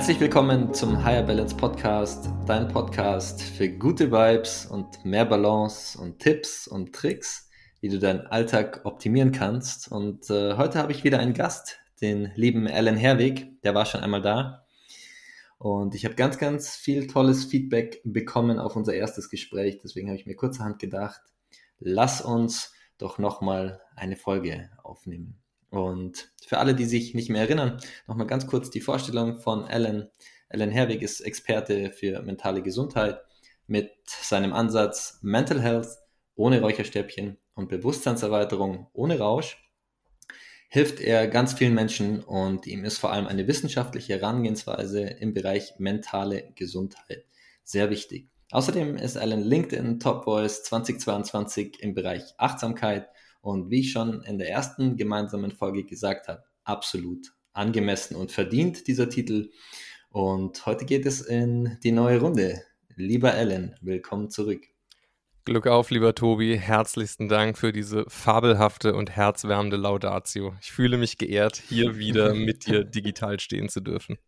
Herzlich willkommen zum Higher Balance Podcast, dein Podcast für gute Vibes und mehr Balance und Tipps und Tricks, wie du deinen Alltag optimieren kannst. Und äh, heute habe ich wieder einen Gast, den lieben Alan Herwig, der war schon einmal da. Und ich habe ganz, ganz viel tolles Feedback bekommen auf unser erstes Gespräch. Deswegen habe ich mir kurzerhand gedacht, lass uns doch nochmal eine Folge aufnehmen. Und für alle, die sich nicht mehr erinnern, nochmal ganz kurz die Vorstellung von Alan. Alan Herwig ist Experte für mentale Gesundheit mit seinem Ansatz Mental Health ohne Räucherstäbchen und Bewusstseinserweiterung ohne Rausch hilft er ganz vielen Menschen und ihm ist vor allem eine wissenschaftliche Herangehensweise im Bereich mentale Gesundheit sehr wichtig. Außerdem ist Alan LinkedIn Top Voice 2022 im Bereich Achtsamkeit und wie ich schon in der ersten gemeinsamen Folge gesagt habe, absolut angemessen und verdient dieser Titel. Und heute geht es in die neue Runde. Lieber Alan, willkommen zurück. Glück auf, lieber Tobi. Herzlichsten Dank für diese fabelhafte und herzwärmende Laudatio. Ich fühle mich geehrt, hier wieder mit dir digital stehen zu dürfen.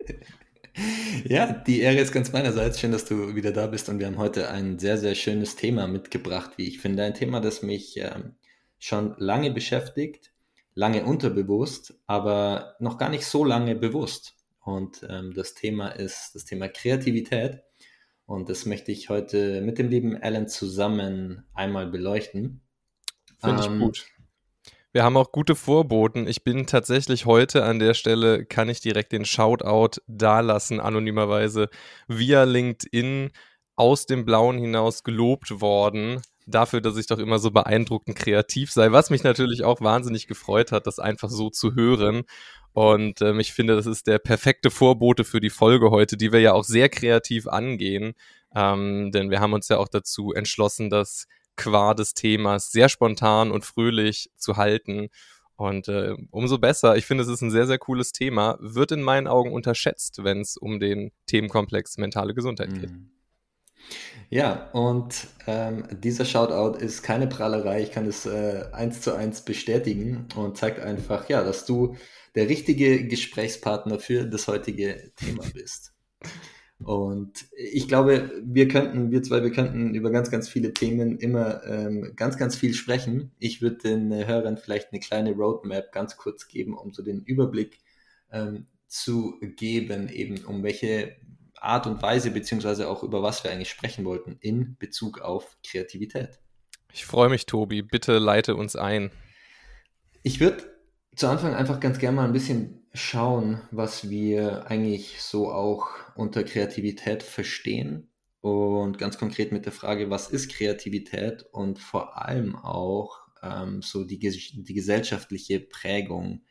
Ja, die Ehre ist ganz meinerseits. Schön, dass du wieder da bist und wir haben heute ein sehr, sehr schönes Thema mitgebracht, wie ich finde. Ein Thema, das mich ähm, schon lange beschäftigt, lange unterbewusst, aber noch gar nicht so lange bewusst. Und ähm, das Thema ist das Thema Kreativität. Und das möchte ich heute mit dem lieben Alan zusammen einmal beleuchten. Finde ähm, ich gut. Wir haben auch gute Vorboten. Ich bin tatsächlich heute an der Stelle, kann ich direkt den Shoutout dalassen, anonymerweise via LinkedIn aus dem Blauen hinaus gelobt worden dafür, dass ich doch immer so beeindruckend kreativ sei, was mich natürlich auch wahnsinnig gefreut hat, das einfach so zu hören. Und ähm, ich finde, das ist der perfekte Vorbote für die Folge heute, die wir ja auch sehr kreativ angehen. Ähm, denn wir haben uns ja auch dazu entschlossen, das qua des Themas sehr spontan und fröhlich zu halten. Und äh, umso besser. Ich finde, es ist ein sehr, sehr cooles Thema. Wird in meinen Augen unterschätzt, wenn es um den Themenkomplex mentale Gesundheit geht. Mhm. Ja, und ähm, dieser Shoutout ist keine Prahlerei. Ich kann es äh, eins zu eins bestätigen und zeigt einfach, ja, dass du der richtige Gesprächspartner für das heutige Thema bist. Und ich glaube, wir könnten, wir zwei, wir könnten über ganz, ganz viele Themen immer ähm, ganz, ganz viel sprechen. Ich würde den äh, Hörern vielleicht eine kleine Roadmap ganz kurz geben, um so den Überblick ähm, zu geben, eben um welche Art und Weise, beziehungsweise auch über was wir eigentlich sprechen wollten in Bezug auf Kreativität. Ich freue mich, Tobi. Bitte leite uns ein. Ich würde zu Anfang einfach ganz gerne mal ein bisschen schauen, was wir eigentlich so auch unter Kreativität verstehen. Und ganz konkret mit der Frage, was ist Kreativität und vor allem auch ähm, so die, die gesellschaftliche Prägung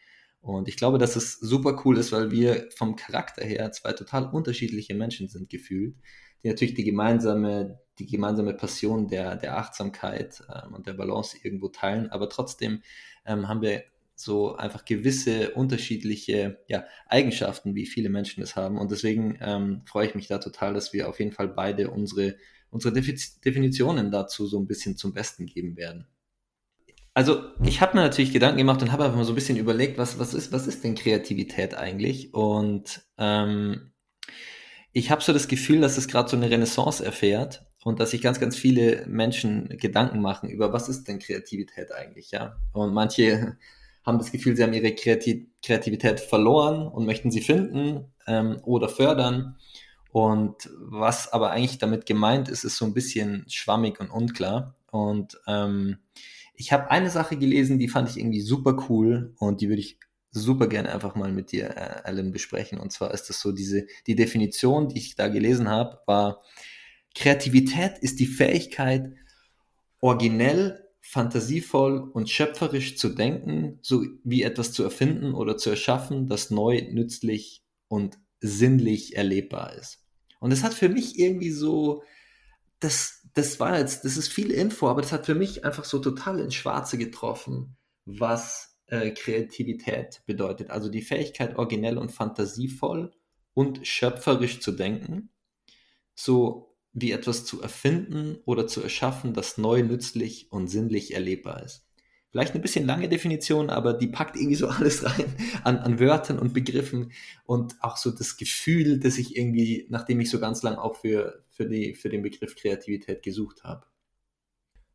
und ich glaube, dass es super cool ist, weil wir vom Charakter her zwei total unterschiedliche Menschen sind gefühlt, die natürlich die gemeinsame, die gemeinsame Passion der, der Achtsamkeit ähm, und der Balance irgendwo teilen, aber trotzdem ähm, haben wir so einfach gewisse unterschiedliche ja, Eigenschaften, wie viele Menschen es haben. Und deswegen ähm, freue ich mich da total, dass wir auf jeden Fall beide unsere, unsere Definitionen dazu so ein bisschen zum Besten geben werden. Also ich habe mir natürlich Gedanken gemacht und habe einfach mal so ein bisschen überlegt, was, was, ist, was ist denn Kreativität eigentlich? Und ähm, ich habe so das Gefühl, dass es gerade so eine Renaissance erfährt und dass sich ganz, ganz viele Menschen Gedanken machen über, was ist denn Kreativität eigentlich, ja? Und manche haben das Gefühl, sie haben ihre Kreativität verloren und möchten sie finden ähm, oder fördern. Und was aber eigentlich damit gemeint ist, ist so ein bisschen schwammig und unklar. Und ähm, ich habe eine Sache gelesen, die fand ich irgendwie super cool und die würde ich super gerne einfach mal mit dir, äh, Alan, besprechen. Und zwar ist das so diese, die Definition, die ich da gelesen habe, war, Kreativität ist die Fähigkeit, originell fantasievoll und schöpferisch zu denken, so wie etwas zu erfinden oder zu erschaffen, das neu, nützlich und sinnlich erlebbar ist. Und das hat für mich irgendwie so, das, das war jetzt, das ist viel Info, aber das hat für mich einfach so total ins Schwarze getroffen, was äh, Kreativität bedeutet. Also die Fähigkeit, originell und fantasievoll und schöpferisch zu denken, so wie etwas zu erfinden oder zu erschaffen, das neu, nützlich und sinnlich erlebbar ist. Vielleicht eine bisschen lange Definition, aber die packt irgendwie so alles rein an, an Wörtern und Begriffen und auch so das Gefühl, dass ich irgendwie, nachdem ich so ganz lang auch für, für, die, für den Begriff Kreativität gesucht habe.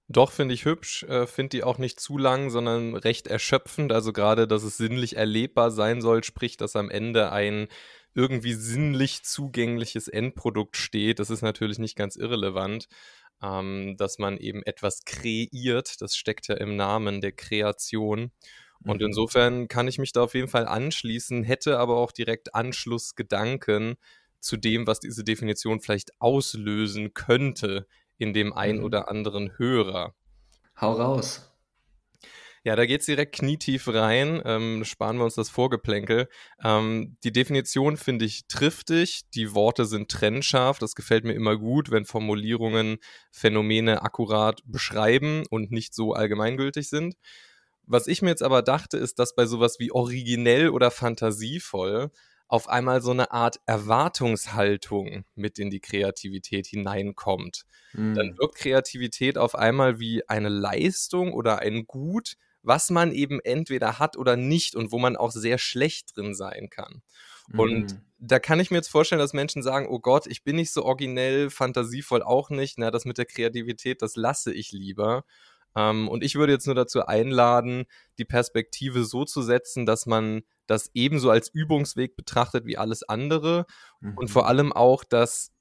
Doch, finde ich hübsch. Äh, finde die auch nicht zu lang, sondern recht erschöpfend. Also gerade, dass es sinnlich erlebbar sein soll, sprich, dass am Ende ein irgendwie sinnlich zugängliches Endprodukt steht. Das ist natürlich nicht ganz irrelevant, ähm, dass man eben etwas kreiert. Das steckt ja im Namen der Kreation. Und mhm. insofern kann ich mich da auf jeden Fall anschließen, hätte aber auch direkt Anschlussgedanken zu dem, was diese Definition vielleicht auslösen könnte in dem ein mhm. oder anderen Hörer. Hau raus. Ja, da geht es direkt knietief rein. Ähm, sparen wir uns das Vorgeplänkel. Ähm, die Definition finde ich triftig. Die Worte sind trennscharf. Das gefällt mir immer gut, wenn Formulierungen Phänomene akkurat beschreiben und nicht so allgemeingültig sind. Was ich mir jetzt aber dachte, ist, dass bei sowas wie originell oder fantasievoll auf einmal so eine Art Erwartungshaltung mit in die Kreativität hineinkommt. Mm. Dann wirkt Kreativität auf einmal wie eine Leistung oder ein Gut, was man eben entweder hat oder nicht und wo man auch sehr schlecht drin sein kann. Und da kann ich mir jetzt vorstellen, dass Menschen sagen, oh Gott, ich bin nicht so originell, fantasievoll auch nicht, na, das mit der Kreativität, das lasse ich lieber. Ähm, und ich würde jetzt nur dazu einladen, die Perspektive so zu setzen, dass man das ebenso als Übungsweg betrachtet wie alles andere mhm. und vor allem auch, dass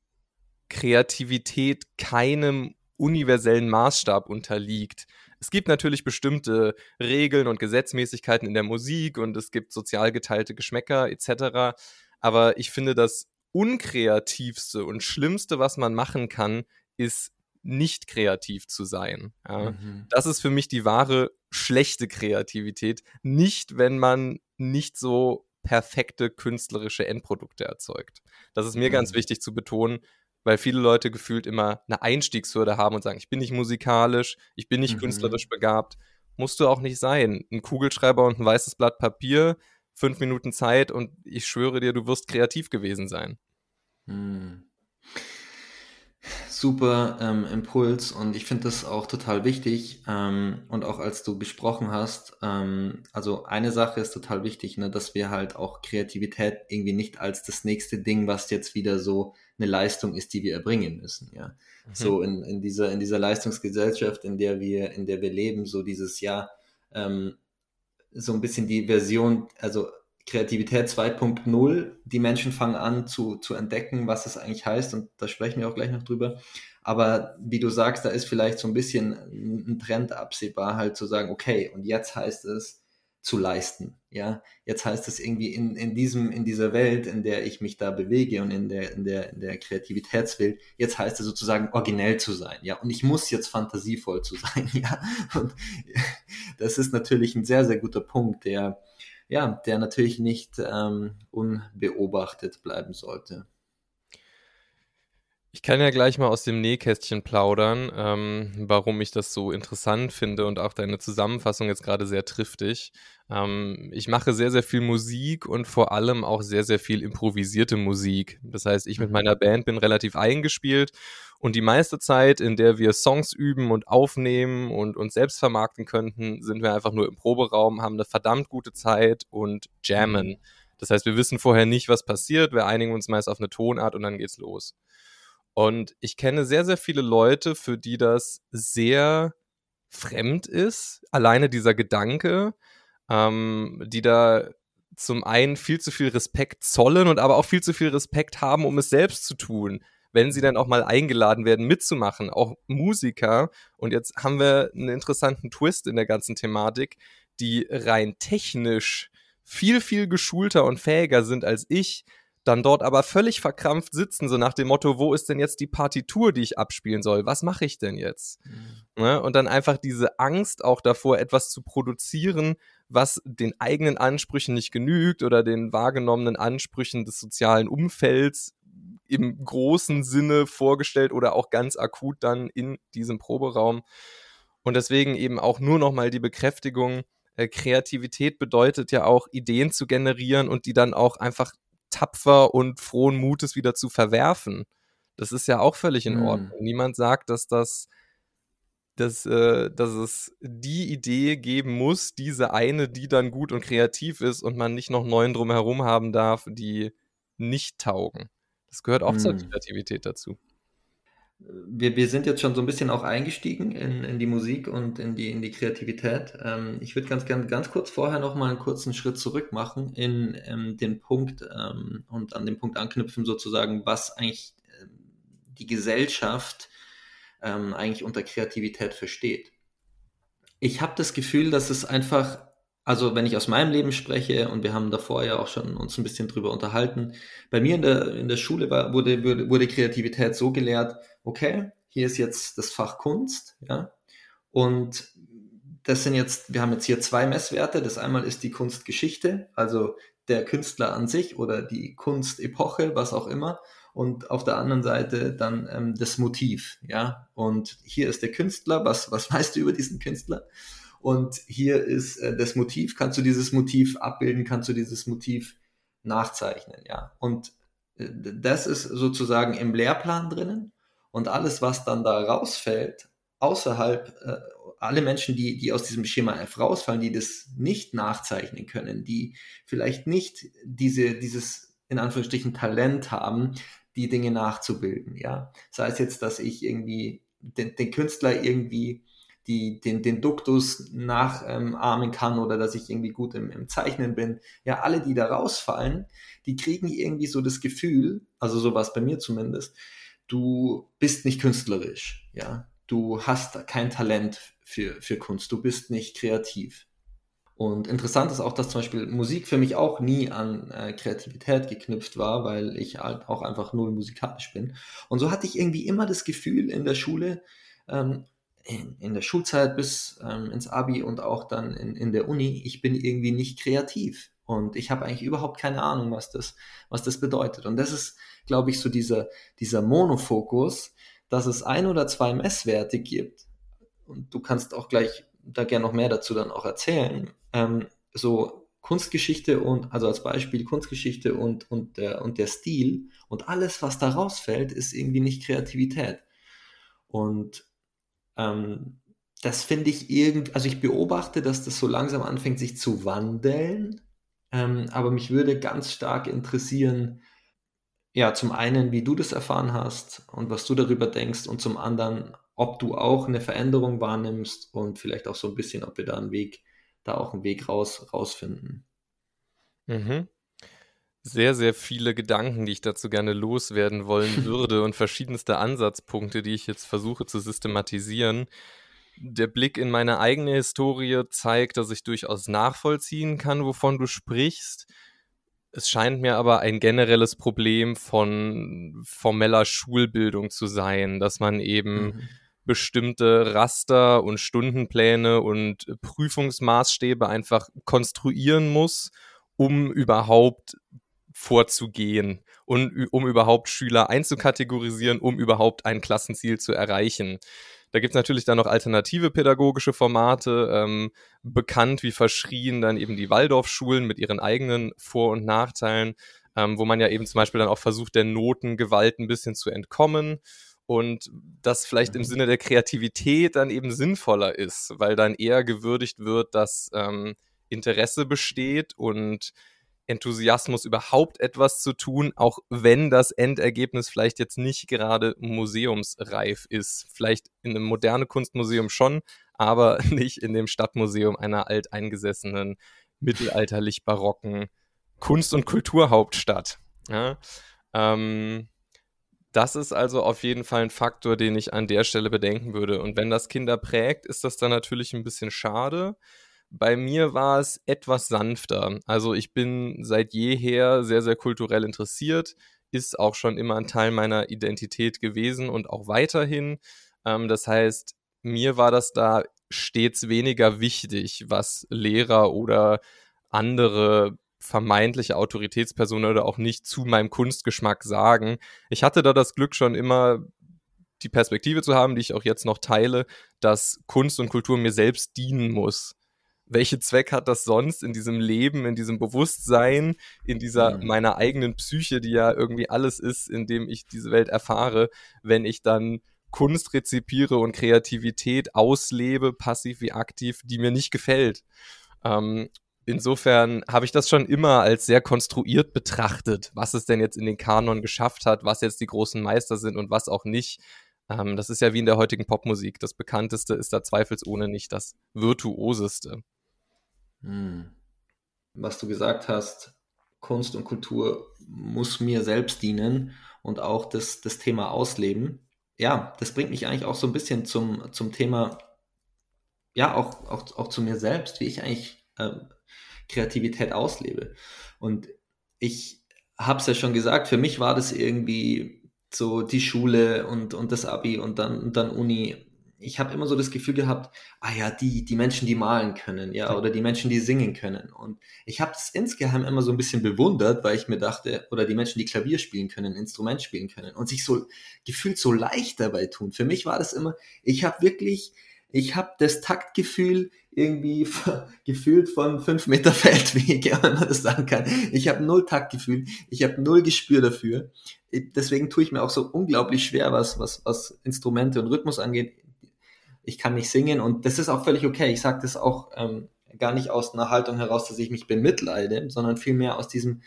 Kreativität keinem universellen Maßstab unterliegt. Es gibt natürlich bestimmte Regeln und Gesetzmäßigkeiten in der Musik und es gibt sozial geteilte Geschmäcker etc. Aber ich finde, das unkreativste und schlimmste, was man machen kann, ist nicht kreativ zu sein. Ja. Mhm. Das ist für mich die wahre schlechte Kreativität. Nicht, wenn man nicht so perfekte künstlerische Endprodukte erzeugt. Das ist mir mhm. ganz wichtig zu betonen, weil viele Leute gefühlt immer eine Einstiegshürde haben und sagen, ich bin nicht musikalisch, ich bin nicht mhm. künstlerisch begabt. Musst du auch nicht sein. Ein Kugelschreiber und ein weißes Blatt Papier, fünf Minuten Zeit und ich schwöre dir, du wirst kreativ gewesen sein. Mhm super ähm, Impuls und ich finde das auch total wichtig. Ähm, und auch als du besprochen hast, ähm, also eine Sache ist total wichtig, ne, dass wir halt auch Kreativität irgendwie nicht als das nächste Ding, was jetzt wieder so eine Leistung ist, die wir erbringen müssen. Ja, mhm. so in, in dieser in dieser Leistungsgesellschaft, in der wir in der wir leben, so dieses Jahr ähm, so ein bisschen die Version, also Kreativität 2.0. Die Menschen fangen an zu, zu entdecken, was es eigentlich heißt und da sprechen wir auch gleich noch drüber. Aber wie du sagst, da ist vielleicht so ein bisschen ein Trend absehbar, halt zu sagen, okay, und jetzt heißt es zu leisten. Ja, jetzt heißt es irgendwie in, in diesem, in dieser Welt, in der ich mich da bewege und in der, in der, in der Kreativitätswelt, jetzt heißt es sozusagen originell zu sein. Ja, und ich muss jetzt fantasievoll zu sein. Ja, und das ist natürlich ein sehr, sehr guter Punkt, der, ja, der natürlich nicht ähm, unbeobachtet bleiben sollte. Ich kann ja gleich mal aus dem Nähkästchen plaudern, ähm, warum ich das so interessant finde und auch deine Zusammenfassung jetzt gerade sehr triftig. Ähm, ich mache sehr, sehr viel Musik und vor allem auch sehr, sehr viel improvisierte Musik. Das heißt, ich mit mhm. meiner Band bin relativ eingespielt und die meiste Zeit, in der wir Songs üben und aufnehmen und uns selbst vermarkten könnten, sind wir einfach nur im Proberaum, haben eine verdammt gute Zeit und jammen. Mhm. Das heißt, wir wissen vorher nicht, was passiert. Wir einigen uns meist auf eine Tonart und dann geht's los. Und ich kenne sehr, sehr viele Leute, für die das sehr fremd ist, alleine dieser Gedanke, ähm, die da zum einen viel zu viel Respekt zollen und aber auch viel zu viel Respekt haben, um es selbst zu tun, wenn sie dann auch mal eingeladen werden, mitzumachen, auch Musiker. Und jetzt haben wir einen interessanten Twist in der ganzen Thematik, die rein technisch viel, viel geschulter und fähiger sind als ich, dann dort aber völlig verkrampft sitzen, so nach dem Motto, wo ist denn jetzt die Partitur, die ich abspielen soll? Was mache ich denn jetzt? Mhm. Ne? Und dann einfach diese Angst auch davor, etwas zu produzieren, was den eigenen Ansprüchen nicht genügt oder den wahrgenommenen Ansprüchen des sozialen Umfelds im großen Sinne vorgestellt oder auch ganz akut dann in diesem Proberaum. Und deswegen eben auch nur nochmal die Bekräftigung, äh, Kreativität bedeutet ja auch, Ideen zu generieren und die dann auch einfach tapfer und frohen Mutes wieder zu verwerfen. Das ist ja auch völlig in Ordnung. Mhm. Niemand sagt, dass das, dass, äh, dass es die Idee geben muss, diese eine, die dann gut und kreativ ist und man nicht noch neun drumherum haben darf, die nicht taugen. Das gehört auch mhm. zur Kreativität dazu wir, wir sind jetzt schon so ein bisschen auch eingestiegen in, in die Musik und in die, in die Kreativität. Ähm, ich würde ganz gerne ganz kurz vorher noch mal einen kurzen Schritt zurück machen in ähm, den Punkt ähm, und an den Punkt anknüpfen sozusagen, was eigentlich ähm, die Gesellschaft ähm, eigentlich unter Kreativität versteht. Ich habe das Gefühl, dass es einfach also wenn ich aus meinem Leben spreche, und wir haben davor ja auch schon uns ein bisschen drüber unterhalten, bei mir in der, in der Schule war, wurde, wurde, wurde Kreativität so gelehrt, okay, hier ist jetzt das Fach Kunst, ja, und das sind jetzt, wir haben jetzt hier zwei Messwerte. Das einmal ist die Kunstgeschichte, also der Künstler an sich oder die Kunstepoche, was auch immer. Und auf der anderen Seite dann ähm, das Motiv, ja. Und hier ist der Künstler, was, was weißt du über diesen Künstler? Und hier ist äh, das Motiv, kannst du dieses Motiv abbilden, kannst du dieses Motiv nachzeichnen, ja. Und äh, das ist sozusagen im Lehrplan drinnen. Und alles, was dann da rausfällt, außerhalb, äh, alle Menschen, die, die aus diesem Schema F rausfallen, die das nicht nachzeichnen können, die vielleicht nicht diese, dieses, in Anführungsstrichen, Talent haben, die Dinge nachzubilden, ja. Sei es jetzt, dass ich irgendwie den, den Künstler irgendwie die, den, den Duktus nachahmen kann oder dass ich irgendwie gut im, im Zeichnen bin. Ja, alle, die da rausfallen, die kriegen irgendwie so das Gefühl, also so war es bei mir zumindest, du bist nicht künstlerisch, ja. Du hast kein Talent für, für Kunst, du bist nicht kreativ. Und interessant ist auch, dass zum Beispiel Musik für mich auch nie an äh, Kreativität geknüpft war, weil ich halt auch einfach null musikalisch bin. Und so hatte ich irgendwie immer das Gefühl in der Schule, ähm, in, in der Schulzeit bis ähm, ins Abi und auch dann in, in der Uni, ich bin irgendwie nicht kreativ. Und ich habe eigentlich überhaupt keine Ahnung, was das, was das bedeutet. Und das ist, glaube ich, so dieser, dieser Monofokus, dass es ein oder zwei Messwerte gibt. Und du kannst auch gleich da gerne noch mehr dazu dann auch erzählen. Ähm, so Kunstgeschichte und, also als Beispiel Kunstgeschichte und, und, der, und der Stil und alles, was da rausfällt, ist irgendwie nicht Kreativität. Und ähm, das finde ich irgendwie, also ich beobachte, dass das so langsam anfängt, sich zu wandeln. Ähm, aber mich würde ganz stark interessieren, ja, zum einen, wie du das erfahren hast und was du darüber denkst und zum anderen, ob du auch eine Veränderung wahrnimmst und vielleicht auch so ein bisschen, ob wir da einen Weg, da auch einen Weg raus, rausfinden. Mhm sehr, sehr viele Gedanken, die ich dazu gerne loswerden wollen würde und verschiedenste Ansatzpunkte, die ich jetzt versuche zu systematisieren. Der Blick in meine eigene Historie zeigt, dass ich durchaus nachvollziehen kann, wovon du sprichst. Es scheint mir aber ein generelles Problem von formeller Schulbildung zu sein, dass man eben mhm. bestimmte Raster und Stundenpläne und Prüfungsmaßstäbe einfach konstruieren muss, um überhaupt vorzugehen und um überhaupt Schüler einzukategorisieren, um überhaupt ein Klassenziel zu erreichen. Da gibt es natürlich dann noch alternative pädagogische Formate, ähm, bekannt wie verschrien dann eben die Waldorfschulen mit ihren eigenen Vor- und Nachteilen, ähm, wo man ja eben zum Beispiel dann auch versucht, der Notengewalt ein bisschen zu entkommen und das vielleicht im mhm. Sinne der Kreativität dann eben sinnvoller ist, weil dann eher gewürdigt wird, dass ähm, Interesse besteht und Enthusiasmus überhaupt etwas zu tun, auch wenn das Endergebnis vielleicht jetzt nicht gerade museumsreif ist. Vielleicht in einem modernen Kunstmuseum schon, aber nicht in dem Stadtmuseum einer alteingesessenen, mittelalterlich barocken Kunst- und Kulturhauptstadt. Ja, ähm, das ist also auf jeden Fall ein Faktor, den ich an der Stelle bedenken würde. Und wenn das Kinder prägt, ist das dann natürlich ein bisschen schade Bei mir war es etwas sanfter. Also ich bin seit jeher sehr, sehr kulturell interessiert, ist auch schon immer ein Teil meiner Identität gewesen und auch weiterhin. Ähm, das heißt, mir war das da stets weniger wichtig, was Lehrer oder andere vermeintliche Autoritätspersonen oder auch nicht zu meinem Kunstgeschmack sagen. Ich hatte da das Glück schon immer die Perspektive zu haben, die ich auch jetzt noch teile, dass Kunst und Kultur mir selbst dienen muss. Welchen Zweck hat das sonst in diesem Leben, in diesem Bewusstsein, in dieser mhm. meiner eigenen Psyche, die ja irgendwie alles ist, in dem ich diese Welt erfahre, wenn ich dann Kunst rezipiere und Kreativität auslebe, passiv wie aktiv, die mir nicht gefällt. Ähm, insofern habe ich das schon immer als sehr konstruiert betrachtet, was es denn jetzt in den Kanon geschafft hat, was jetzt die großen Meister sind und was auch nicht. Ähm, das ist ja wie in der heutigen Popmusik. Das bekannteste ist da zweifelsohne nicht das virtuoseste. Hm. Was du gesagt hast, Kunst und Kultur muss mir selbst dienen und auch das, das Thema ausleben. Ja, das bringt mich eigentlich auch so ein bisschen zum, zum Thema, ja, auch, auch, auch zu mir selbst, wie ich eigentlich äh, Kreativität auslebe. Und ich habe es ja schon gesagt, für mich war das irgendwie so die Schule und, und das Abi und dann, und dann Uni. Ich habe immer so das Gefühl gehabt, ah ja, die, die Menschen, die malen können, ja, oder die Menschen, die singen können. Und ich habe das insgeheim immer so ein bisschen bewundert, weil ich mir dachte, oder die Menschen, die Klavier spielen können, Instrument spielen können und sich so gefühlt so leicht dabei tun. Für mich war das immer, ich habe wirklich, ich habe das Taktgefühl irgendwie gefühlt von fünf Meter Feldwege, wenn man das sagen kann. Ich habe null Taktgefühl, ich habe null Gespür dafür. Deswegen tue ich mir auch so unglaublich schwer, was, was, was Instrumente und Rhythmus angeht. Ich kann nicht singen und das ist auch völlig okay. Ich sage das auch ähm, gar nicht aus einer Haltung heraus, dass ich mich bemitleide, sondern vielmehr aus diesem,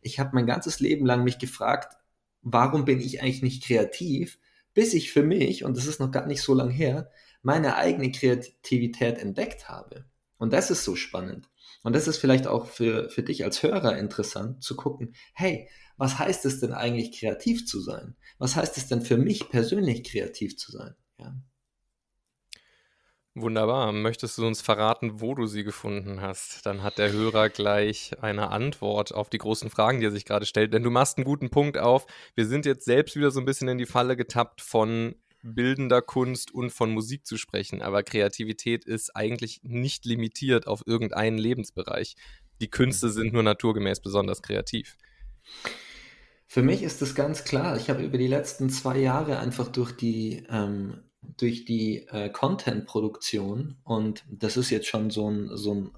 ich habe mein ganzes Leben lang mich gefragt, warum bin ich eigentlich nicht kreativ, bis ich für mich, und das ist noch gar nicht so lang her, meine eigene Kreativität entdeckt habe. Und das ist so spannend. Und das ist vielleicht auch für, für dich als Hörer interessant zu gucken, hey, was heißt es denn eigentlich kreativ zu sein? Was heißt es denn für mich persönlich kreativ zu sein? Ja. Wunderbar. Möchtest du uns verraten, wo du sie gefunden hast? Dann hat der Hörer gleich eine Antwort auf die großen Fragen, die er sich gerade stellt. Denn du machst einen guten Punkt auf. Wir sind jetzt selbst wieder so ein bisschen in die Falle getappt von bildender Kunst und von Musik zu sprechen. Aber Kreativität ist eigentlich nicht limitiert auf irgendeinen Lebensbereich. Die Künste mhm. sind nur naturgemäß besonders kreativ. Für mich ist das ganz klar. Ich habe über die letzten zwei Jahre einfach durch die, ähm, durch die äh, Content-Produktion und das ist jetzt schon so ein, so ein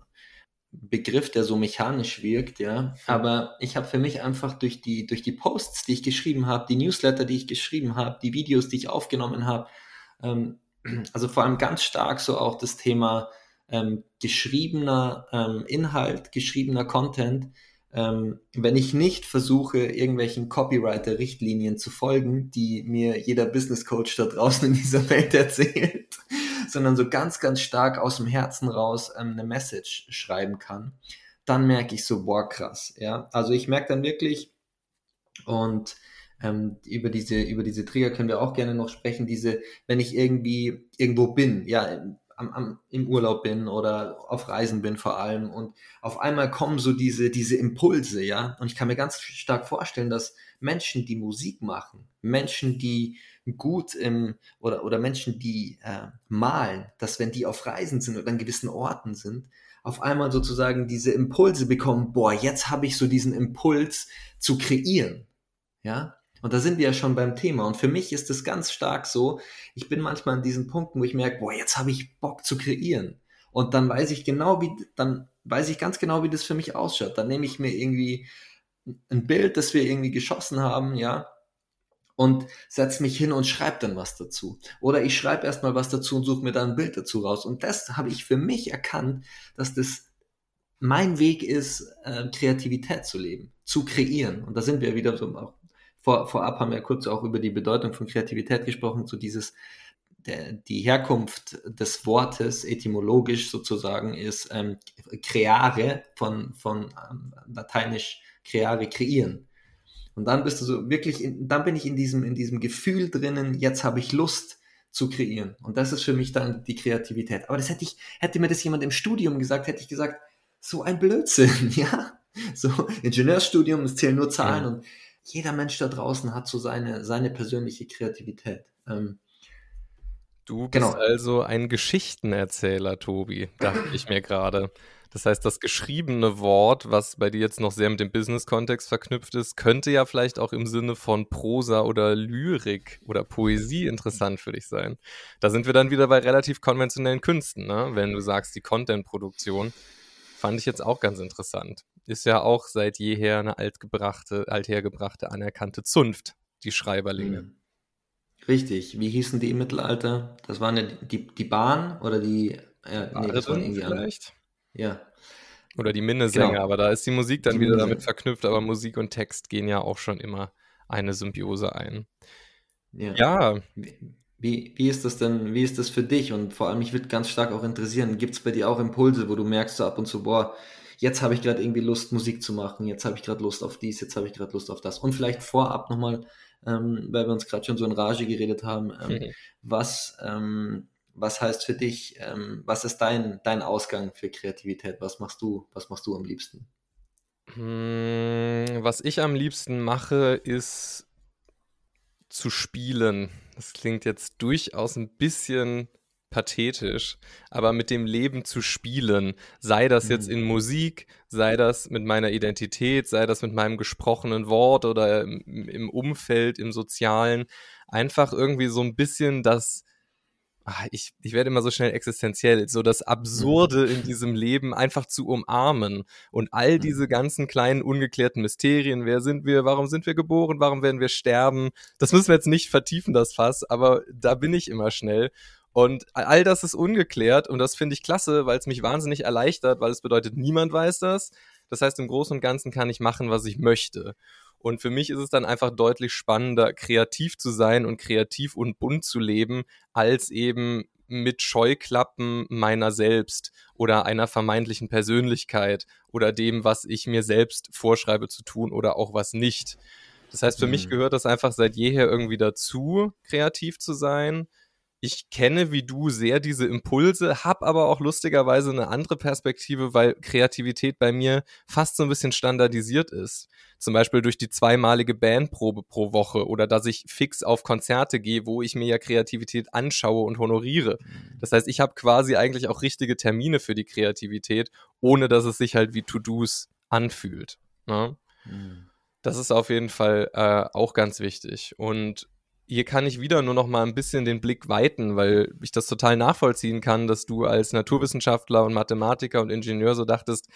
Begriff, der so mechanisch wirkt, ja. Aber ich habe für mich einfach durch die, durch die Posts, die ich geschrieben habe, die Newsletter, die ich geschrieben habe, die Videos, die ich aufgenommen habe, ähm, also vor allem ganz stark so auch das Thema ähm, geschriebener ähm, Inhalt, geschriebener Content, ähm, wenn ich nicht versuche, irgendwelchen Copywriter-Richtlinien zu folgen, die mir jeder Business Coach da draußen in dieser Welt erzählt, sondern so ganz, ganz stark aus dem Herzen raus ähm, eine Message schreiben kann, dann merke ich so, boah, krass, ja. Also ich merke dann wirklich und ähm, über diese, über diese Trigger können wir auch gerne noch sprechen, diese, wenn ich irgendwie irgendwo bin, ja, am, am, im Urlaub bin oder auf Reisen bin vor allem und auf einmal kommen so diese, diese Impulse, ja. Und ich kann mir ganz stark vorstellen, dass Menschen, die Musik machen, Menschen, die gut im, oder, oder Menschen, die äh, malen, dass wenn die auf Reisen sind oder an gewissen Orten sind, auf einmal sozusagen diese Impulse bekommen, boah, jetzt habe ich so diesen Impuls zu kreieren. Ja, und da sind wir ja schon beim Thema. Und für mich ist es ganz stark so, ich bin manchmal an diesen Punkten, wo ich merke, boah, jetzt habe ich Bock zu kreieren. Und dann weiß ich genau, wie, dann weiß ich ganz genau, wie das für mich ausschaut. Dann nehme ich mir irgendwie ein Bild, das wir irgendwie geschossen haben, ja, und setze mich hin und schreibe dann was dazu. Oder ich schreibe erstmal was dazu und suche mir dann ein Bild dazu raus. Und das habe ich für mich erkannt, dass das mein Weg ist, äh, Kreativität zu leben, zu kreieren. Und da sind wir wieder so vor, vorab haben wir kurz auch über die Bedeutung von Kreativität gesprochen, so dieses, der, die Herkunft des Wortes etymologisch sozusagen ist ähm, creare von, von ähm, lateinisch creare, kreieren. Und dann bist du so wirklich, in, dann bin ich in diesem, in diesem Gefühl drinnen, jetzt habe ich Lust, zu kreieren. Und das ist für mich dann die Kreativität. Aber das hätte ich, hätte mir das jemand im Studium gesagt, hätte ich gesagt, so ein Blödsinn, ja. So, Ingenieurstudium, es zählen nur Zahlen ja. und jeder Mensch da draußen hat so seine, seine persönliche Kreativität. Ähm, du bist genau. also ein Geschichtenerzähler, Tobi, dachte ich mir gerade. Das heißt, das geschriebene Wort, was bei dir jetzt noch sehr mit dem Business-Kontext verknüpft ist, könnte ja vielleicht auch im Sinne von Prosa oder Lyrik oder Poesie interessant für dich sein. Da sind wir dann wieder bei relativ konventionellen Künsten, ne? wenn du sagst, die Content-Produktion. Fand ich jetzt auch ganz interessant. Ist ja auch seit jeher eine altgebrachte, althergebrachte, anerkannte Zunft, die Schreiberlinge. Mhm. Richtig. Wie hießen die im Mittelalter? Das waren ja die, die Bahn oder die. Äh, nee, das waren irgendwie vielleicht? Ja. Oder die Minnesänger, genau. aber da ist die Musik dann die wieder damit verknüpft, aber Musik und Text gehen ja auch schon immer eine Symbiose ein. Ja. ja. Wie, wie ist das denn, wie ist das für dich? Und vor allem, mich würde ganz stark auch interessieren, gibt es bei dir auch Impulse, wo du merkst so ab und zu, boah, jetzt habe ich gerade irgendwie Lust, Musik zu machen, jetzt habe ich gerade Lust auf dies, jetzt habe ich gerade Lust auf das. Und vielleicht vorab nochmal, ähm, weil wir uns gerade schon so in Rage geredet haben, ähm, mhm. was, ähm, was heißt für dich, ähm, was ist dein, dein Ausgang für Kreativität? Was machst du, was machst du am liebsten? Hm, was ich am liebsten mache, ist zu spielen. Das klingt jetzt durchaus ein bisschen pathetisch, aber mit dem Leben zu spielen, sei das jetzt mhm. in Musik, sei das mit meiner Identität, sei das mit meinem gesprochenen Wort oder im, im Umfeld, im Sozialen, einfach irgendwie so ein bisschen das ach, ich, ich werde immer so schnell existenziell, so das Absurde in diesem Leben einfach zu umarmen und all diese ganzen kleinen ungeklärten Mysterien, wer sind wir, warum sind wir geboren, warum werden wir sterben, das müssen wir jetzt nicht vertiefen, das Fass, aber da bin ich immer schnell. Und all das ist ungeklärt und das finde ich klasse, weil es mich wahnsinnig erleichtert, weil es bedeutet, niemand weiß das. Das heißt, im Großen und Ganzen kann ich machen, was ich möchte. Und für mich ist es dann einfach deutlich spannender, kreativ zu sein und kreativ und bunt zu leben, als eben mit Scheuklappen meiner selbst oder einer vermeintlichen Persönlichkeit oder dem, was ich mir selbst vorschreibe zu tun oder auch was nicht. Das heißt, für mhm. mich gehört das einfach seit jeher irgendwie dazu, kreativ zu sein ich kenne wie du sehr diese Impulse, habe aber auch lustigerweise eine andere Perspektive, weil Kreativität bei mir fast so ein bisschen standardisiert ist. Zum Beispiel durch die zweimalige Bandprobe pro Woche oder dass ich fix auf Konzerte gehe, wo ich mir ja Kreativität anschaue und honoriere. Mhm. Das heißt, ich habe quasi eigentlich auch richtige Termine für die Kreativität, ohne dass es sich halt wie To-Dos anfühlt. Ne? Mhm. Das ist auf jeden Fall äh, auch ganz wichtig. Und hier kann ich wieder nur noch mal ein bisschen den Blick weiten, weil ich das total nachvollziehen kann, dass du als Naturwissenschaftler und Mathematiker und Ingenieur so dachtest,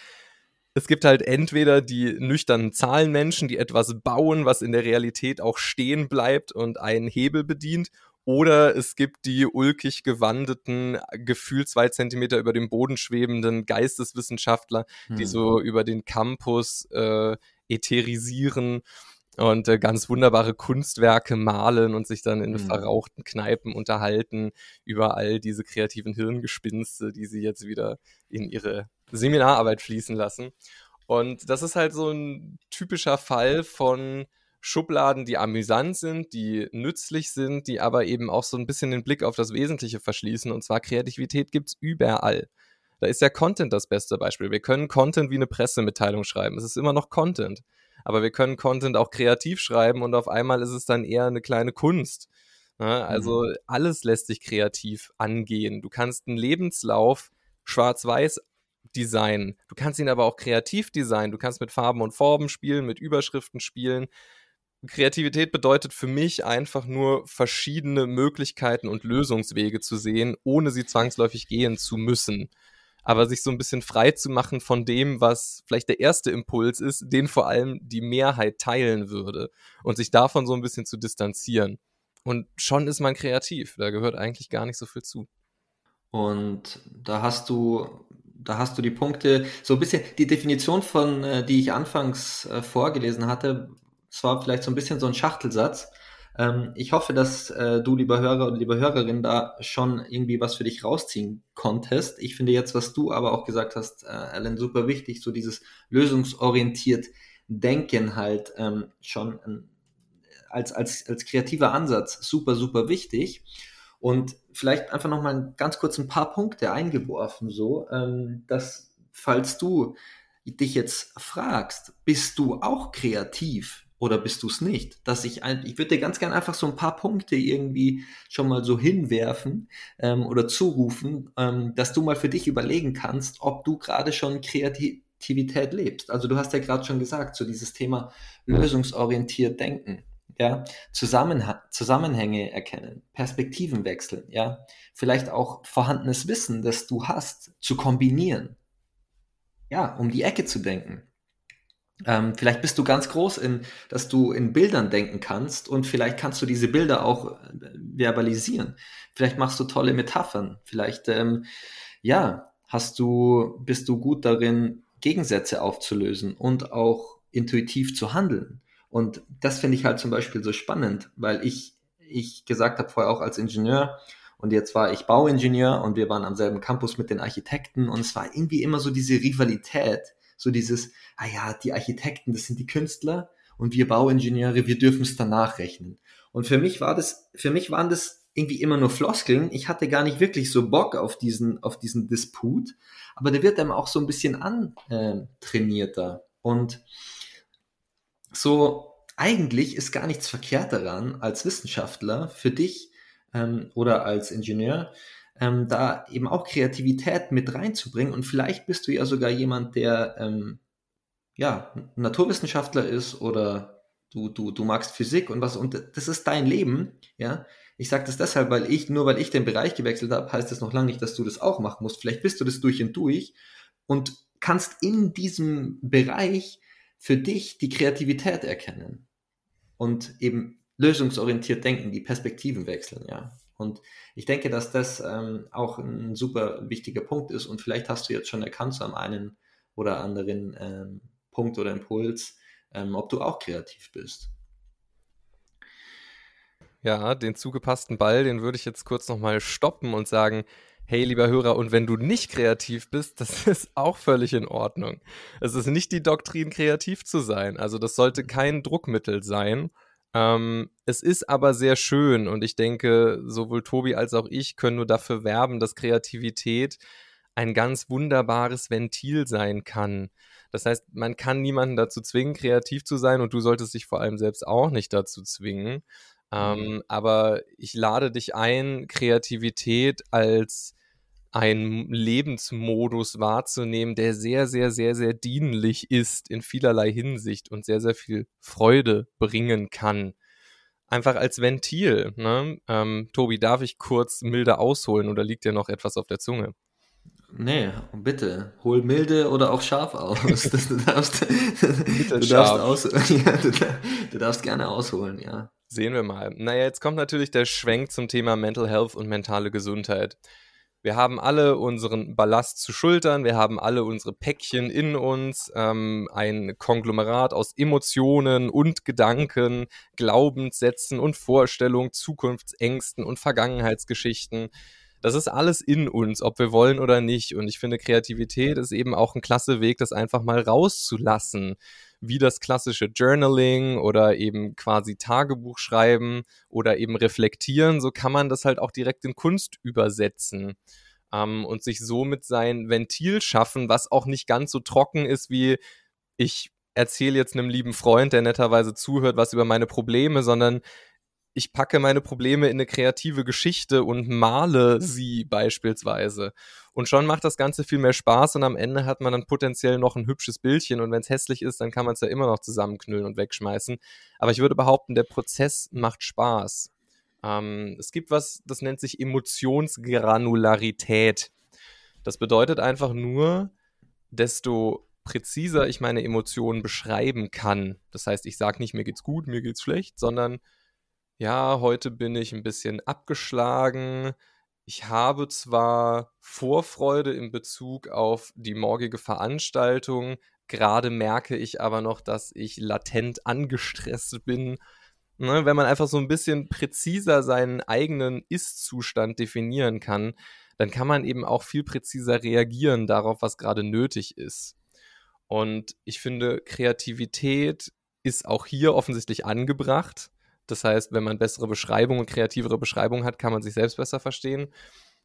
es gibt halt entweder die nüchternen Zahlenmenschen, die etwas bauen, was in der Realität auch stehen bleibt und einen Hebel bedient, oder es gibt die ulkig gewandeten, gefühlt zwei Zentimeter über dem Boden schwebenden Geisteswissenschaftler, hm. die so über den Campus äh, ätherisieren und äh, ganz wunderbare Kunstwerke malen und sich dann in mhm. verrauchten Kneipen unterhalten über all diese kreativen Hirngespinste, die sie jetzt wieder in ihre Seminararbeit fließen lassen. Und das ist halt so ein typischer Fall von Schubladen, die amüsant sind, die nützlich sind, die aber eben auch so ein bisschen den Blick auf das Wesentliche verschließen. Und zwar Kreativität gibt es überall. Da ist ja Content das beste Beispiel. Wir können Content wie eine Pressemitteilung schreiben. Es ist immer noch Content aber wir können Content auch kreativ schreiben und auf einmal ist es dann eher eine kleine Kunst. Ne? Also mhm. alles lässt sich kreativ angehen. Du kannst einen Lebenslauf schwarz-weiß designen. Du kannst ihn aber auch kreativ designen. Du kannst mit Farben und Formen spielen, mit Überschriften spielen. Kreativität bedeutet für mich einfach nur verschiedene Möglichkeiten und Lösungswege zu sehen, ohne sie zwangsläufig gehen zu müssen aber sich so ein bisschen frei zu machen von dem, was vielleicht der erste Impuls ist, den vor allem die Mehrheit teilen würde und sich davon so ein bisschen zu distanzieren. Und schon ist man kreativ, da gehört eigentlich gar nicht so viel zu. Und da hast du, da hast du die Punkte, so ein bisschen die Definition von, äh, die ich anfangs äh, vorgelesen hatte, es war vielleicht so ein bisschen so ein Schachtelsatz. Ähm, ich hoffe, dass äh, du, lieber Hörer und liebe Hörerin, da schon irgendwie was für dich rausziehen konntest. Ich finde jetzt, was du aber auch gesagt hast, äh, Alan, super wichtig, so dieses lösungsorientiert Denken halt ähm, schon ähm, als, als, als kreativer Ansatz super, super wichtig. Und vielleicht einfach nochmal ganz kurz ein paar Punkte eingeworfen, so, ähm, dass falls du dich jetzt fragst, bist du auch kreativ oder bist du es nicht? Dass ich, ein, ich würde dir ganz gerne einfach so ein paar Punkte irgendwie schon mal so hinwerfen ähm, oder zurufen, ähm, dass du mal für dich überlegen kannst, ob du gerade schon Kreativität lebst. Also du hast ja gerade schon gesagt, so dieses Thema lösungsorientiert denken ja, Zusammenha Zusammenhänge erkennen, Perspektiven wechseln, ja, vielleicht auch vorhandenes Wissen, das du hast, zu kombinieren, ja, um die Ecke zu denken. Ähm, vielleicht bist du ganz groß in, dass du in Bildern denken kannst und vielleicht kannst du diese Bilder auch äh, verbalisieren. Vielleicht machst du tolle Metaphern. Vielleicht, ähm, ja, hast du, bist du gut darin, Gegensätze aufzulösen und auch intuitiv zu handeln. Und das finde ich halt zum Beispiel so spannend, weil ich, ich gesagt habe vorher auch als Ingenieur und jetzt war ich Bauingenieur und wir waren am selben Campus mit den Architekten und es war irgendwie immer so diese Rivalität, so dieses, ah ja, die Architekten, das sind die Künstler und wir Bauingenieure, wir dürfen es danach rechnen. Und für mich war das, für mich waren das irgendwie immer nur Floskeln. Ich hatte gar nicht wirklich so Bock auf diesen, auf diesen Disput, aber der wird einem auch so ein bisschen antrainierter. Und so eigentlich ist gar nichts verkehrt daran, als Wissenschaftler für dich ähm, oder als Ingenieur ähm, da eben auch Kreativität mit reinzubringen. Und vielleicht bist du ja sogar jemand, der ähm, ja Naturwissenschaftler ist oder du, du, du magst Physik und was und das ist dein Leben, ja. Ich sage das deshalb, weil ich, nur weil ich den Bereich gewechselt habe, heißt das noch lange nicht, dass du das auch machen musst. Vielleicht bist du das durch und durch und kannst in diesem Bereich für dich die Kreativität erkennen und eben lösungsorientiert denken, die Perspektiven wechseln, ja. Und ich denke, dass das ähm, auch ein super wichtiger Punkt ist und vielleicht hast du jetzt schon erkannt, so am einen oder anderen ähm, Punkt oder Impuls, ähm, ob du auch kreativ bist. Ja, den zugepassten Ball, den würde ich jetzt kurz nochmal stoppen und sagen, hey, lieber Hörer, und wenn du nicht kreativ bist, das ist auch völlig in Ordnung. Es ist nicht die Doktrin, kreativ zu sein. Also das sollte kein Druckmittel sein. Ähm, es ist aber sehr schön und ich denke, sowohl Tobi als auch ich können nur dafür werben, dass Kreativität ein ganz wunderbares Ventil sein kann. Das heißt, man kann niemanden dazu zwingen, kreativ zu sein und du solltest dich vor allem selbst auch nicht dazu zwingen. Ähm, mhm. aber ich lade dich ein, Kreativität als einen Lebensmodus wahrzunehmen, der sehr, sehr, sehr, sehr dienlich ist in vielerlei Hinsicht und sehr, sehr viel Freude bringen kann. Einfach als Ventil. Ne? Ähm, Tobi, darf ich kurz milde ausholen oder liegt dir noch etwas auf der Zunge? Nee, bitte, hol milde oder auch scharf aus. Du, darfst, du, darfst aus, ja, du, du darfst gerne ausholen, ja. Sehen wir mal. Naja, jetzt kommt natürlich der Schwenk zum Thema Mental Health und mentale Gesundheit. Wir haben alle unseren Ballast zu schultern, wir haben alle unsere Päckchen in uns, ähm, ein Konglomerat aus Emotionen und Gedanken, Glaubenssätzen und Vorstellungen, Zukunftsängsten und Vergangenheitsgeschichten. Das ist alles in uns, ob wir wollen oder nicht. Und ich finde, Kreativität ist eben auch ein klasse Weg, das einfach mal rauszulassen wie das klassische Journaling oder eben quasi Tagebuch schreiben oder eben reflektieren, so kann man das halt auch direkt in Kunst übersetzen ähm, und sich somit sein Ventil schaffen, was auch nicht ganz so trocken ist wie ich erzähle jetzt einem lieben Freund, der netterweise zuhört, was über meine Probleme, sondern ich packe meine Probleme in eine kreative Geschichte und male sie beispielsweise. Und schon macht das Ganze viel mehr Spaß und am Ende hat man dann potenziell noch ein hübsches Bildchen und wenn es hässlich ist, dann kann man es ja immer noch zusammenknüllen und wegschmeißen. Aber ich würde behaupten, der Prozess macht Spaß. Ähm, es gibt was, das nennt sich Emotionsgranularität. Das bedeutet einfach nur, desto präziser ich meine Emotionen beschreiben kann. Das heißt, ich sage nicht, mir geht's gut, mir geht's schlecht, sondern ja, heute bin ich ein bisschen abgeschlagen. Ich habe zwar Vorfreude in Bezug auf die morgige Veranstaltung, gerade merke ich aber noch, dass ich latent angestresst bin. Ne, wenn man einfach so ein bisschen präziser seinen eigenen Ist-Zustand definieren kann, dann kann man eben auch viel präziser reagieren darauf, was gerade nötig ist. Und ich finde, Kreativität ist auch hier offensichtlich angebracht Das heißt, wenn man bessere Beschreibungen und kreativere Beschreibungen hat, kann man sich selbst besser verstehen.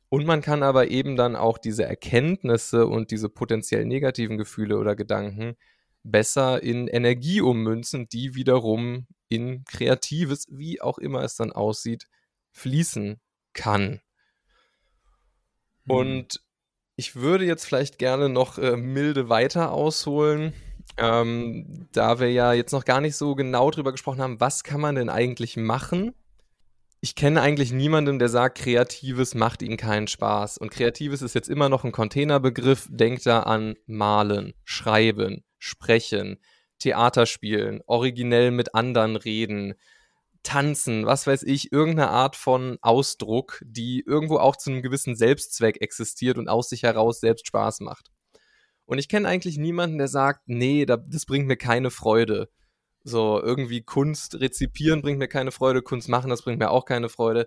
Und man kann aber eben dann auch diese Erkenntnisse und diese potenziell negativen Gefühle oder Gedanken besser in Energie ummünzen, die wiederum in Kreatives, wie auch immer es dann aussieht, fließen kann. Mhm. Und ich würde jetzt vielleicht gerne noch äh, milde weiter ausholen, ähm, da wir ja jetzt noch gar nicht so genau drüber gesprochen haben, was kann man denn eigentlich machen? Ich kenne eigentlich niemanden, der sagt, Kreatives macht ihm keinen Spaß. Und Kreatives ist jetzt immer noch ein Containerbegriff. Denkt da an Malen, Schreiben, Sprechen, Theater spielen, originell mit anderen reden, tanzen, was weiß ich, irgendeine Art von Ausdruck, die irgendwo auch zu einem gewissen Selbstzweck existiert und aus sich heraus selbst Spaß macht. Und ich kenne eigentlich niemanden, der sagt, nee, das bringt mir keine Freude. So, irgendwie Kunst rezipieren bringt mir keine Freude, Kunst machen, das bringt mir auch keine Freude.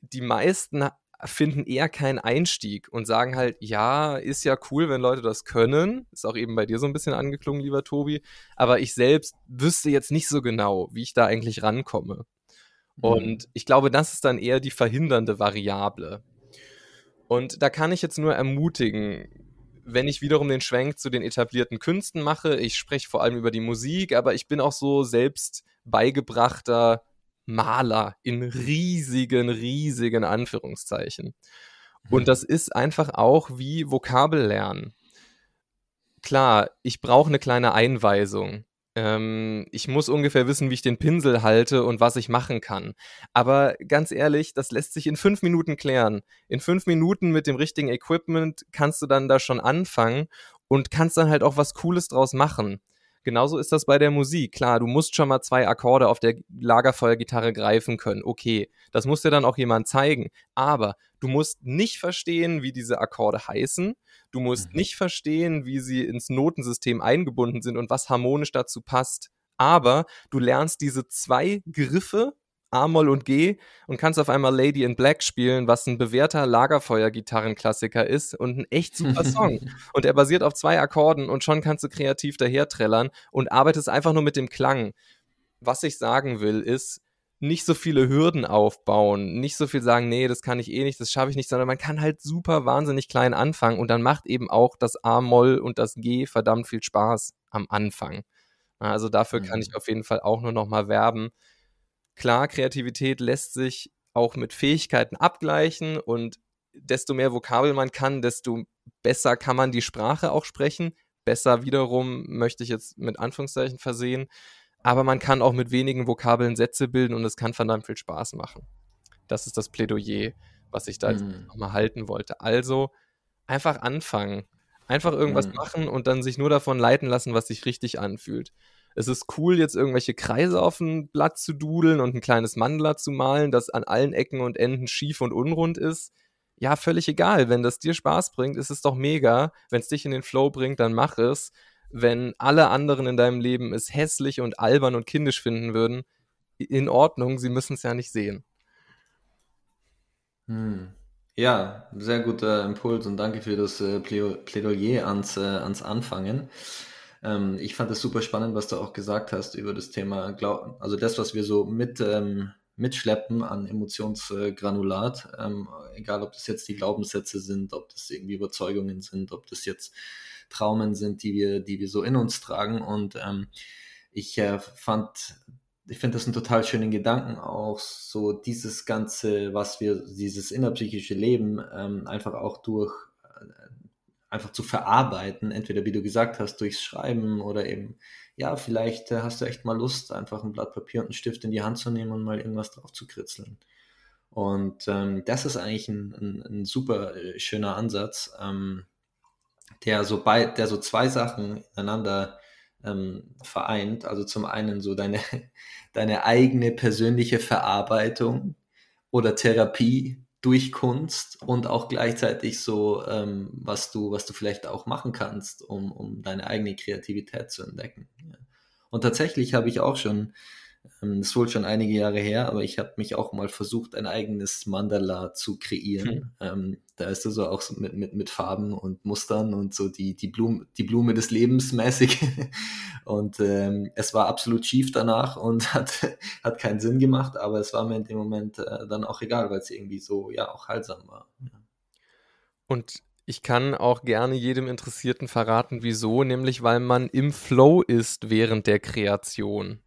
Die meisten finden eher keinen Einstieg und sagen halt, ja, ist ja cool, wenn Leute das können. Ist auch eben bei dir so ein bisschen angeklungen, lieber Tobi. Aber ich selbst wüsste jetzt nicht so genau, wie ich da eigentlich rankomme. Mhm. Und ich glaube, das ist dann eher die verhindernde Variable. Und da kann ich jetzt nur ermutigen, wenn ich wiederum den Schwenk zu den etablierten Künsten mache, ich spreche vor allem über die Musik, aber ich bin auch so selbst beigebrachter Maler in riesigen, riesigen Anführungszeichen. Und mhm. das ist einfach auch wie Vokabellernen. Klar, ich brauche eine kleine Einweisung. Ähm, ich muss ungefähr wissen, wie ich den Pinsel halte und was ich machen kann. Aber ganz ehrlich, das lässt sich in fünf Minuten klären. In fünf Minuten mit dem richtigen Equipment kannst du dann da schon anfangen und kannst dann halt auch was Cooles draus machen. Genauso ist das bei der Musik. Klar, du musst schon mal zwei Akkorde auf der Lagerfeuergitarre greifen können. Okay, das muss dir dann auch jemand zeigen. Aber du musst nicht verstehen, wie diese Akkorde heißen. Du musst mhm. nicht verstehen, wie sie ins Notensystem eingebunden sind und was harmonisch dazu passt. Aber du lernst diese zwei Griffe A-Moll und G und kannst auf einmal Lady in Black spielen, was ein bewährter Lagerfeuer-Gitarrenklassiker ist und ein echt super Song. und er basiert auf zwei Akkorden und schon kannst du kreativ daherträllern und arbeitest einfach nur mit dem Klang. Was ich sagen will, ist, nicht so viele Hürden aufbauen, nicht so viel sagen, nee, das kann ich eh nicht, das schaffe ich nicht, sondern man kann halt super wahnsinnig klein anfangen und dann macht eben auch das A-Moll und das G verdammt viel Spaß am Anfang. Also dafür kann ich auf jeden Fall auch nur noch mal werben. Klar, Kreativität lässt sich auch mit Fähigkeiten abgleichen und desto mehr Vokabel man kann, desto besser kann man die Sprache auch sprechen. Besser wiederum möchte ich jetzt mit Anführungszeichen versehen. Aber man kann auch mit wenigen Vokabeln Sätze bilden und es kann verdammt viel Spaß machen. Das ist das Plädoyer, was ich da mhm. nochmal halten wollte. Also einfach anfangen. Einfach irgendwas mhm. machen und dann sich nur davon leiten lassen, was sich richtig anfühlt es ist cool, jetzt irgendwelche Kreise auf ein Blatt zu dudeln und ein kleines Mandala zu malen, das an allen Ecken und Enden schief und unrund ist. Ja, völlig egal. Wenn das dir Spaß bringt, ist es doch mega. Wenn es dich in den Flow bringt, dann mach es. Wenn alle anderen in deinem Leben es hässlich und albern und kindisch finden würden, in Ordnung, sie müssen es ja nicht sehen. Hm. Ja, sehr guter Impuls und danke für das äh, Plädoyer ans, äh, ans Anfangen. Ähm, ich fand es super spannend, was du auch gesagt hast über das Thema, Glaub also das, was wir so mit, ähm, mitschleppen an Emotionsgranulat, ähm, egal ob das jetzt die Glaubenssätze sind, ob das irgendwie Überzeugungen sind, ob das jetzt Traumen sind, die wir, die wir so in uns tragen. Und ähm, ich äh, fand, ich finde das einen total schönen Gedanken, auch so dieses ganze, was wir, dieses innerpsychische Leben ähm, einfach auch durch einfach zu verarbeiten, entweder wie du gesagt hast, durchs Schreiben oder eben, ja, vielleicht äh, hast du echt mal Lust, einfach ein Blatt Papier und einen Stift in die Hand zu nehmen und mal irgendwas drauf zu kritzeln. Und ähm, das ist eigentlich ein, ein, ein super äh, schöner Ansatz, ähm, der, so bei, der so zwei Sachen ineinander ähm, vereint. Also zum einen so deine, deine eigene persönliche Verarbeitung oder Therapie durch Kunst und auch gleichzeitig so, ähm, was du, was du vielleicht auch machen kannst, um, um deine eigene Kreativität zu entdecken. Und tatsächlich habe ich auch schon das ist wohl schon einige Jahre her, aber ich habe mich auch mal versucht, ein eigenes Mandala zu kreieren. Hm. Ähm, da ist also auch so mit, mit, mit Farben und Mustern und so die, die, Blume, die Blume des Lebens mäßig. Und ähm, es war absolut schief danach und hat, hat keinen Sinn gemacht, aber es war mir in dem Moment äh, dann auch egal, weil es irgendwie so ja auch heilsam war. Ja. Und ich kann auch gerne jedem Interessierten verraten, wieso, nämlich weil man im Flow ist während der Kreation.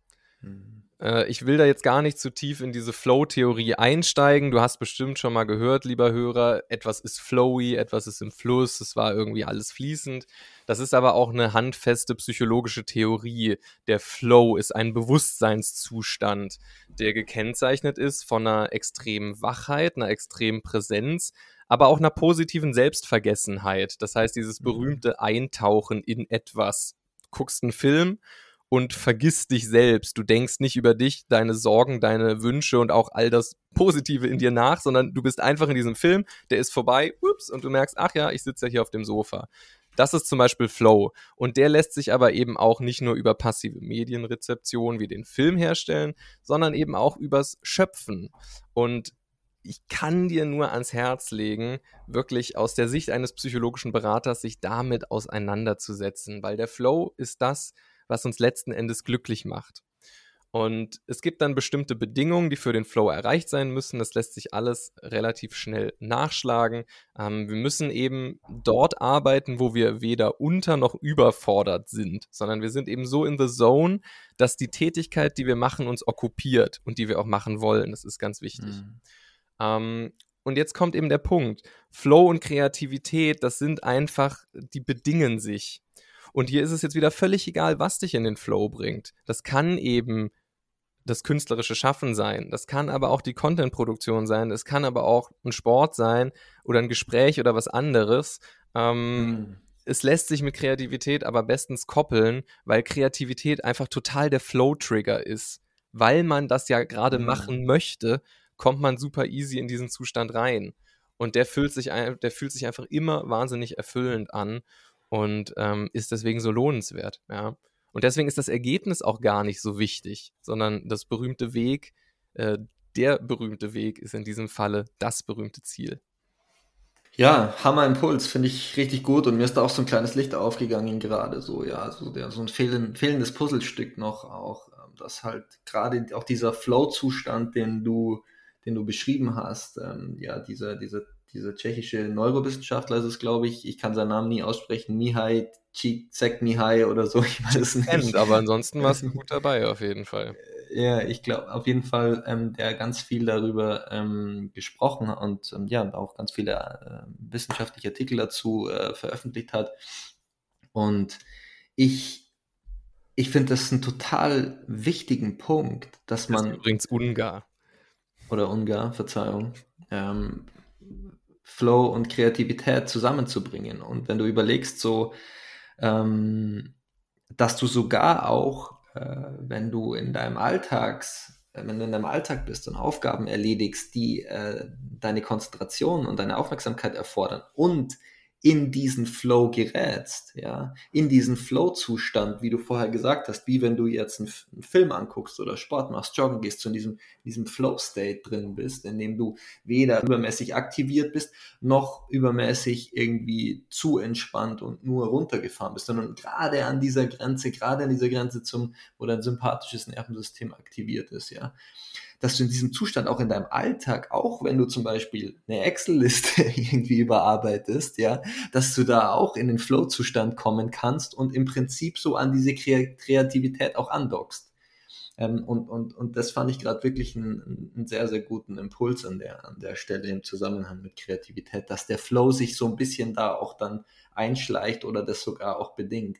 Mhm. Äh, ich will da jetzt gar nicht zu tief in diese Flow-Theorie einsteigen. Du hast bestimmt schon mal gehört, lieber Hörer, etwas ist flowy, etwas ist im Fluss, es war irgendwie alles fließend. Das ist aber auch eine handfeste psychologische Theorie. Der Flow ist ein Bewusstseinszustand, der gekennzeichnet ist von einer extremen Wachheit, einer extremen Präsenz, aber auch einer positiven Selbstvergessenheit. Das heißt, dieses mhm. berühmte Eintauchen in etwas. Du guckst einen Film und vergiss dich selbst. Du denkst nicht über dich, deine Sorgen, deine Wünsche und auch all das Positive in dir nach, sondern du bist einfach in diesem Film, der ist vorbei, ups, und du merkst, ach ja, ich sitze ja hier auf dem Sofa. Das ist zum Beispiel Flow. Und der lässt sich aber eben auch nicht nur über passive Medienrezeption wie den Film herstellen, sondern eben auch übers Schöpfen. Und ich kann dir nur ans Herz legen, wirklich aus der Sicht eines psychologischen Beraters sich damit auseinanderzusetzen, weil der Flow ist das, was uns letzten Endes glücklich macht. Und es gibt dann bestimmte Bedingungen, die für den Flow erreicht sein müssen. Das lässt sich alles relativ schnell nachschlagen. Ähm, wir müssen eben dort arbeiten, wo wir weder unter noch überfordert sind, sondern wir sind eben so in the zone, dass die Tätigkeit, die wir machen, uns okkupiert und die wir auch machen wollen. Das ist ganz wichtig. Mhm. Ähm, und jetzt kommt eben der Punkt. Flow und Kreativität, das sind einfach, die bedingen sich. Und hier ist es jetzt wieder völlig egal, was dich in den Flow bringt. Das kann eben das künstlerische Schaffen sein. Das kann aber auch die Content-Produktion sein. Das kann aber auch ein Sport sein oder ein Gespräch oder was anderes. Ähm, mhm. Es lässt sich mit Kreativität aber bestens koppeln, weil Kreativität einfach total der Flow-Trigger ist. Weil man das ja gerade mhm. machen möchte, kommt man super easy in diesen Zustand rein. Und der fühlt sich, der fühlt sich einfach immer wahnsinnig erfüllend an und ähm, ist deswegen so lohnenswert. Ja. Und deswegen ist das Ergebnis auch gar nicht so wichtig, sondern das berühmte Weg, äh, der berühmte Weg ist in diesem Falle das berühmte Ziel. Ja, Hammer Impuls, finde ich richtig gut und mir ist da auch so ein kleines Licht aufgegangen gerade so, ja, so, der, so ein fehlen, fehlendes Puzzlestück noch auch, ähm, dass halt gerade auch dieser Flow-Zustand, den du, den du beschrieben hast, ähm, ja, dieser, dieser dieser tschechische Neurowissenschaftler ist es, glaube ich, ich kann seinen Namen nie aussprechen, Mihai Csikszentmihalyi oder so, ich weiß es nicht. Kennt, aber ansonsten war es gut dabei, auf jeden Fall. Ja, ich glaube, auf jeden Fall, ähm, der ganz viel darüber ähm, gesprochen und ähm, ja, auch ganz viele äh, wissenschaftliche Artikel dazu äh, veröffentlicht hat. Und ich, ich finde das einen total wichtigen Punkt, dass man. Das übrigens Ungar. Oder Ungar, Verzeihung. Ähm, Flow und Kreativität zusammenzubringen. Und wenn du überlegst, so, ähm, dass du sogar auch, äh, wenn du in deinem Alltags, äh, wenn du in deinem Alltag bist und Aufgaben erledigst, die äh, deine Konzentration und deine Aufmerksamkeit erfordern und in diesen Flow gerätst, ja, in diesen Flow-Zustand, wie du vorher gesagt hast, wie wenn du jetzt einen, Film anguckst oder Sport machst, joggen gehst, zu diesem, diesem Flow-State drin bist, in dem du weder übermäßig aktiviert bist, noch übermäßig irgendwie zu entspannt und nur runtergefahren bist, sondern gerade an dieser Grenze, gerade an dieser Grenze zum, wo dein sympathisches Nervensystem aktiviert ist, ja dass du in diesem Zustand auch in deinem Alltag, auch wenn du zum Beispiel eine Excel-Liste irgendwie überarbeitest, ja, dass du da auch in den Flow-Zustand kommen kannst und im Prinzip so an diese Kreativität auch andockst. Ähm, und, und, und das fand ich gerade wirklich einen, einen, sehr, sehr guten Impuls an der, an der Stelle im Zusammenhang mit Kreativität, dass der Flow sich so ein bisschen da auch dann einschleicht oder das sogar auch bedingt.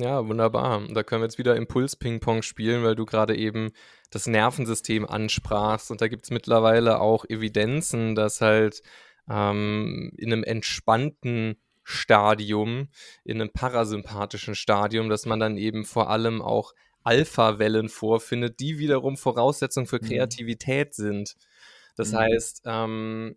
Ja, wunderbar. Da können wir jetzt wieder Impuls-Ping-Pong spielen, weil du gerade eben das Nervensystem ansprachst. Und da gibt es mittlerweile auch Evidenzen, dass halt ähm, in einem entspannten Stadium, in einem parasympathischen Stadium, dass man dann eben vor allem auch Alpha-Wellen vorfindet, die wiederum Voraussetzung für mhm. Kreativität mhm. sind. Das mhm. heißt, ähm,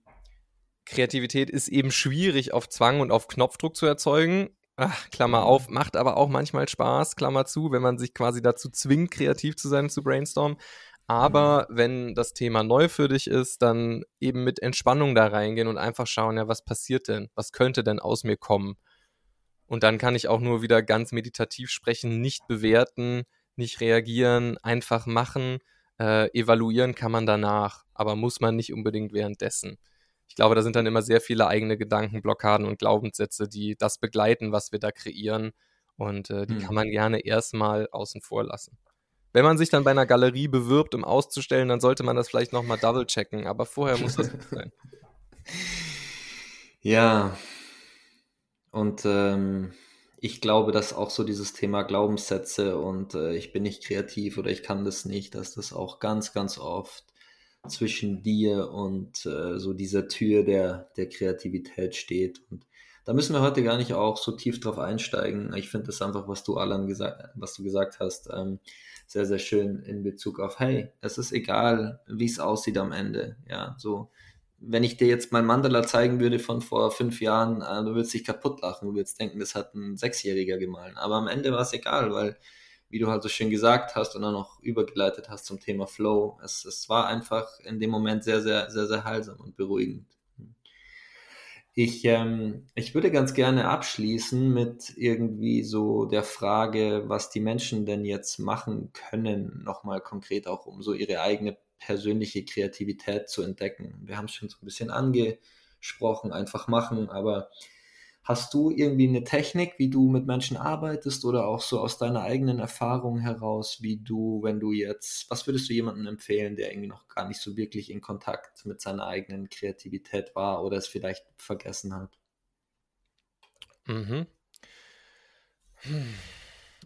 Kreativität ist eben schwierig auf Zwang und auf Knopfdruck zu erzeugen, ach, Klammer auf, macht aber auch manchmal Spaß, Klammer zu, wenn man sich quasi dazu zwingt, kreativ zu sein, zu brainstormen. Aber wenn das Thema neu für dich ist, dann eben mit Entspannung da reingehen und einfach schauen, ja, was passiert denn? Was könnte denn aus mir kommen? Und dann kann ich auch nur wieder ganz meditativ sprechen, nicht bewerten, nicht reagieren, einfach machen. Äh, evaluieren kann man danach, aber muss man nicht unbedingt währenddessen. Ich glaube, da sind dann immer sehr viele eigene Gedankenblockaden und Glaubenssätze, die das begleiten, was wir da kreieren. Und äh, die hm. kann man gerne erstmal außen vor lassen. Wenn man sich dann bei einer Galerie bewirbt, um auszustellen, dann sollte man das vielleicht nochmal double checken, aber vorher muss das nicht sein. Ja, und ähm, ich glaube, dass auch so dieses Thema Glaubenssätze und äh, ich bin nicht kreativ oder ich kann das nicht, dass das auch ganz, ganz oft zwischen dir und äh, so dieser Tür der, der Kreativität steht. Und da müssen wir heute gar nicht auch so tief drauf einsteigen. Ich finde das einfach, was du Alan gesagt, was du gesagt hast, ähm, sehr, sehr schön in Bezug auf, hey, es ist egal, wie es aussieht am Ende. Ja, so, wenn ich dir jetzt mein Mandala zeigen würde von vor fünf Jahren, äh, du würdest dich kaputt lachen, du würdest denken, das hat ein Sechsjähriger gemahlen. Aber am Ende war es egal, weil, wie du halt so schön gesagt hast und dann noch übergeleitet hast zum Thema Flow, es, es war einfach in dem Moment sehr, sehr, sehr, sehr heilsam und beruhigend. Ich, ähm, ich würde ganz gerne abschließen mit irgendwie so der Frage, was die Menschen denn jetzt machen können, nochmal konkret auch, um so ihre eigene persönliche Kreativität zu entdecken. Wir haben es schon so ein bisschen angesprochen, einfach machen, aber Hast du irgendwie eine Technik, wie du mit Menschen arbeitest oder auch so aus deiner eigenen Erfahrung heraus, wie du, wenn du jetzt, was würdest du jemandem empfehlen, der irgendwie noch gar nicht so wirklich in Kontakt mit seiner eigenen Kreativität war oder es vielleicht vergessen hat? Mhm.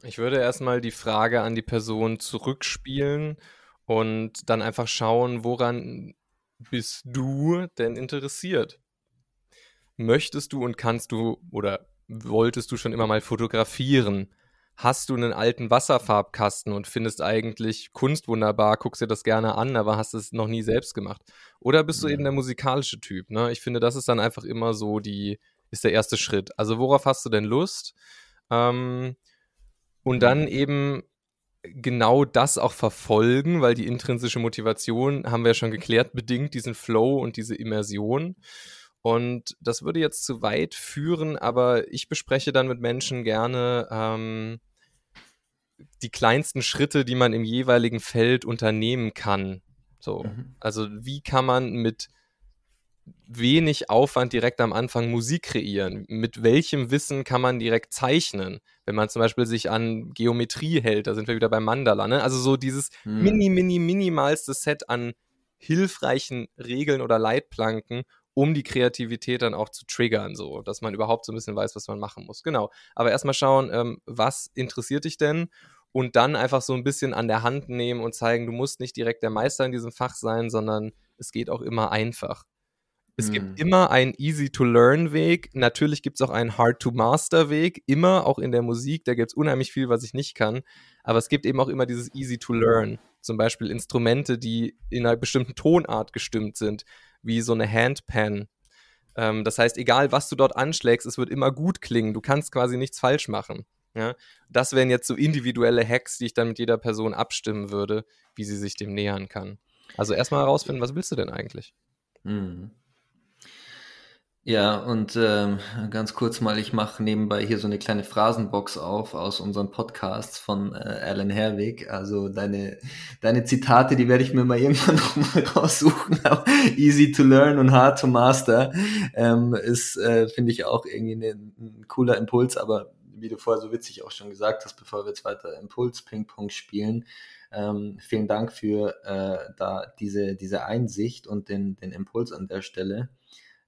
Ich würde erstmal die Frage an die Person zurückspielen und dann einfach schauen, woran bist du denn interessiert? Möchtest du und kannst du oder wolltest du schon immer mal fotografieren? Hast du einen alten Wasserfarbkasten und findest eigentlich Kunst wunderbar, guckst dir das gerne an, aber hast es noch nie selbst gemacht? Oder bist du eben der musikalische Typ? Ne? Ich finde, das ist dann einfach immer so die, ist der erste Schritt. Also worauf hast du denn Lust? Ähm, und dann eben genau das auch verfolgen, weil die intrinsische Motivation, haben wir ja schon geklärt, bedingt diesen Flow und diese Immersion. Und das würde jetzt zu weit führen, aber ich bespreche dann mit Menschen gerne ähm, die kleinsten Schritte, die man im jeweiligen Feld unternehmen kann. So, mhm. also wie kann man mit wenig Aufwand direkt am Anfang Musik kreieren? Mit welchem Wissen kann man direkt zeichnen? Wenn man zum Beispiel sich an Geometrie hält, da sind wir wieder beim Mandala, ne? Also so dieses mhm. mini, mini, minimalste Set an hilfreichen Regeln oder Leitplanken, um die Kreativität dann auch zu triggern, so, dass man überhaupt so ein bisschen weiß, was man machen muss. Genau. Aber erstmal schauen, ähm, was interessiert dich denn? Und dann einfach so ein bisschen an der Hand nehmen und zeigen, du musst nicht direkt der Meister in diesem Fach sein, sondern es geht auch immer einfach. Es hm. gibt immer einen Easy-to-Learn-Weg. Natürlich gibt es auch einen Hard-to-Master-Weg. Immer, auch in der Musik. Da gibt es unheimlich viel, was ich nicht kann. Aber es gibt eben auch immer dieses Easy-to-Learn. Zum Beispiel Instrumente, die in einer bestimmten Tonart gestimmt sind wie so eine Handpan. Ähm, das heißt, egal was du dort anschlägst, es wird immer gut klingen. Du kannst quasi nichts falsch machen. Ja? Das wären jetzt so individuelle Hacks, die ich dann mit jeder Person abstimmen würde, wie sie sich dem nähern kann. Also erstmal herausfinden, was willst du denn eigentlich? Mhm. Ja, und ähm, ganz kurz mal, ich mache nebenbei hier so eine kleine Phrasenbox auf aus unseren Podcasts von äh, Alan Herwig. Also deine, deine Zitate, die werde ich mir mal irgendwann noch mal raussuchen. Easy to learn und hard to master ähm, ist, äh, finde ich, auch irgendwie ne, ein cooler Impuls. Aber wie du vorher so witzig auch schon gesagt hast, bevor wir jetzt weiter Impuls-Ping-Pong spielen, ähm, vielen Dank für äh, da diese, diese Einsicht und den, den Impuls an der Stelle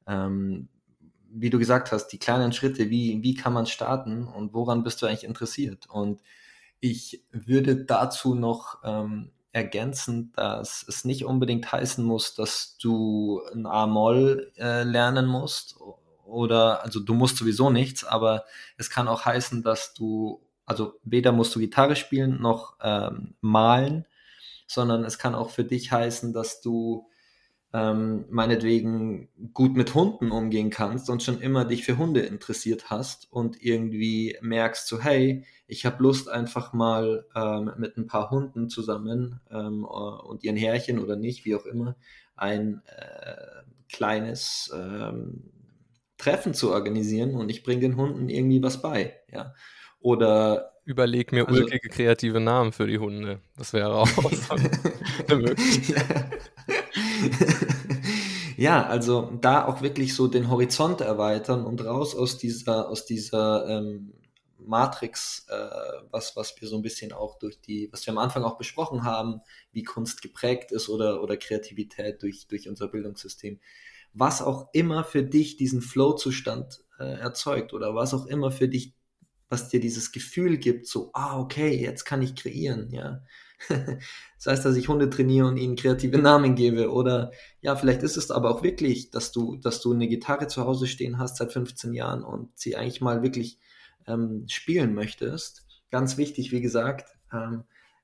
ähm, wie du gesagt hast, die kleinen Schritte, wie, wie kann man starten und woran bist du eigentlich interessiert? Und ich würde dazu noch ähm, ergänzen, dass es nicht unbedingt heißen muss, dass du ein A-Moll äh, lernen musst oder, also du musst sowieso nichts, aber es kann auch heißen, dass du, also weder musst du Gitarre spielen noch ähm, malen, sondern es kann auch für dich heißen, dass du ähm, meinetwegen gut mit Hunden umgehen kannst und schon immer dich für Hunde interessiert hast und irgendwie merkst so, hey, ich habe Lust einfach mal ähm, mit ein paar Hunden zusammen ähm, und ihren Härchen oder nicht, wie auch immer, ein äh, kleines ähm, Treffen zu organisieren und ich bringe den Hunden irgendwie was bei, ja. Oder Überleg mir also, ulkige kreative Namen für die Hunde. Das wäre auch eine Möglichkeit. ja, also da auch wirklich so den Horizont erweitern und raus aus dieser, aus dieser ähm, Matrix, äh, was, was wir so ein bisschen auch durch die, was wir am Anfang auch besprochen haben, wie Kunst geprägt ist oder, oder Kreativität durch, durch unser Bildungssystem. Was auch immer für dich diesen Flow-Zustand äh, erzeugt oder was auch immer für dich was dir dieses Gefühl gibt, so, ah, okay, jetzt kann ich kreieren, ja. Das heißt, dass ich Hunde trainiere und ihnen kreative Namen gebe oder ja, vielleicht ist es aber auch wirklich, dass du, dass du eine Gitarre zu Hause stehen hast seit 15 Jahren und sie eigentlich mal wirklich ähm, spielen möchtest. Ganz wichtig, wie gesagt, ähm,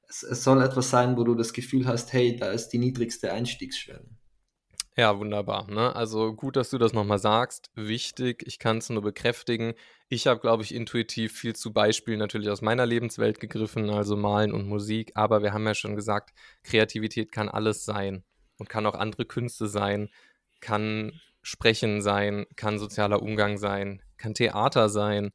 es, es soll etwas sein, wo du das Gefühl hast, hey, da ist die niedrigste Einstiegsschwelle. Ja, wunderbar. Ne? Also gut, dass du das nochmal sagst. Wichtig, ich kann es nur bekräftigen. Ich habe, glaube ich, intuitiv viel zu Beispielen natürlich aus meiner Lebenswelt gegriffen, also Malen und Musik. Aber wir haben ja schon gesagt, Kreativität kann alles sein und kann auch andere Künste sein, kann Sprechen sein, kann sozialer Umgang sein, kann Theater sein,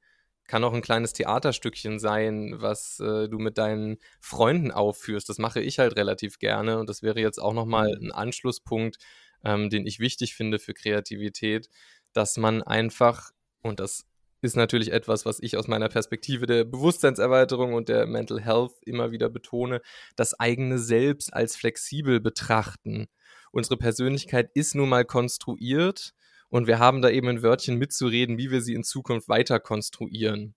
kann auch ein kleines Theaterstückchen sein, was äh, du mit deinen Freunden aufführst. Das mache ich halt relativ gerne und das wäre jetzt auch nochmal mhm. ein Anschlusspunkt ähm, den ich wichtig finde für Kreativität, dass man einfach, und das ist natürlich etwas, was ich aus meiner Perspektive der Bewusstseinserweiterung und der Mental Health immer wieder betone, das eigene Selbst als flexibel betrachten. Unsere Persönlichkeit ist nun mal konstruiert und wir haben da eben ein Wörtchen mitzureden, wie wir sie in Zukunft weiter konstruieren.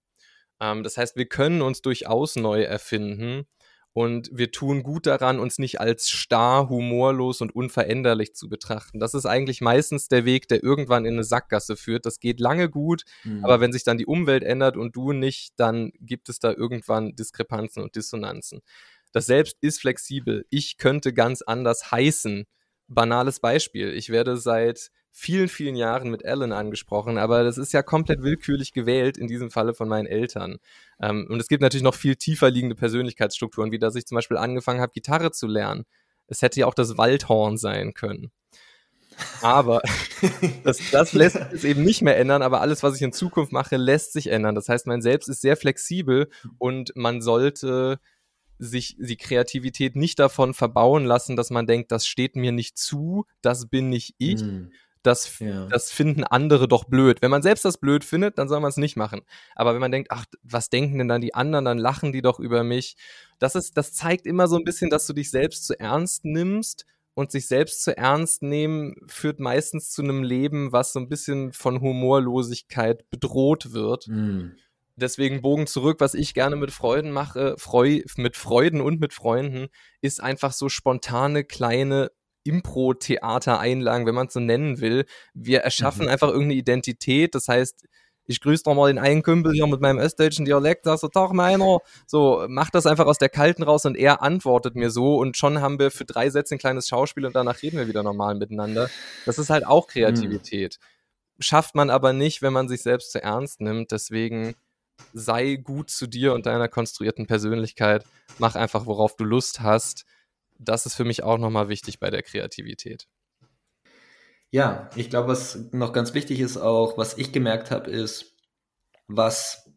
Ähm, das heißt, wir können uns durchaus neu erfinden und wir tun gut daran, uns nicht als starr, humorlos und unveränderlich zu betrachten. Das ist eigentlich meistens der Weg, der irgendwann in eine Sackgasse führt. Das geht lange gut, mhm. aber wenn sich dann die Umwelt ändert und du nicht, dann gibt es da irgendwann Diskrepanzen und Dissonanzen. Das Selbst ist flexibel. Ich könnte ganz anders heißen. Banales Beispiel. Ich werde seit vielen, vielen Jahren mit Alan angesprochen, aber das ist ja komplett willkürlich gewählt, in diesem Falle von meinen Eltern. Ähm, und es gibt natürlich noch viel tiefer liegende Persönlichkeitsstrukturen, wie dass ich zum Beispiel angefangen habe, Gitarre zu lernen. Es hätte ja auch das Waldhorn sein können. Aber das, das lässt sich eben nicht mehr ändern, aber alles, was ich in Zukunft mache, lässt sich ändern. Das heißt, mein Selbst ist sehr flexibel und man sollte sich die Kreativität nicht davon verbauen lassen, dass man denkt, das steht mir nicht zu, das bin nicht ich, mm. Das, ja. das finden andere doch blöd. Wenn man selbst das blöd findet, dann soll man es nicht machen. Aber wenn man denkt, ach, was denken denn dann die anderen, dann lachen die doch über mich. Das ist, das zeigt immer so ein bisschen, dass du dich selbst zu ernst nimmst und sich selbst zu ernst nehmen führt meistens zu einem Leben, was so ein bisschen von Humorlosigkeit bedroht wird. Mm. Deswegen Bogen zurück, was ich gerne mit Freuden mache, Freu mit Freuden und mit Freunden, ist einfach so spontane kleine Impro-Theater-Einlagen, wenn man es so nennen will. Wir erschaffen mhm. einfach irgendeine Identität. Das heißt, ich grüße doch mal den einen Kumpel hier mit meinem östdeutschen Dialekt, sagst du, Tag meiner. So, mach das einfach aus der Kalten raus und er antwortet mir so und schon haben wir für drei Sätze ein kleines Schauspiel und danach reden wir wieder normal miteinander. Das ist halt auch Kreativität. Mhm. Schafft man aber nicht, wenn man sich selbst zu ernst nimmt. Deswegen sei gut zu dir und deiner konstruierten Persönlichkeit. Mach einfach, worauf du Lust hast das ist für mich auch nochmal wichtig bei der Kreativität. Ja, ich glaube, was noch ganz wichtig ist auch, was ich gemerkt habe, ist, was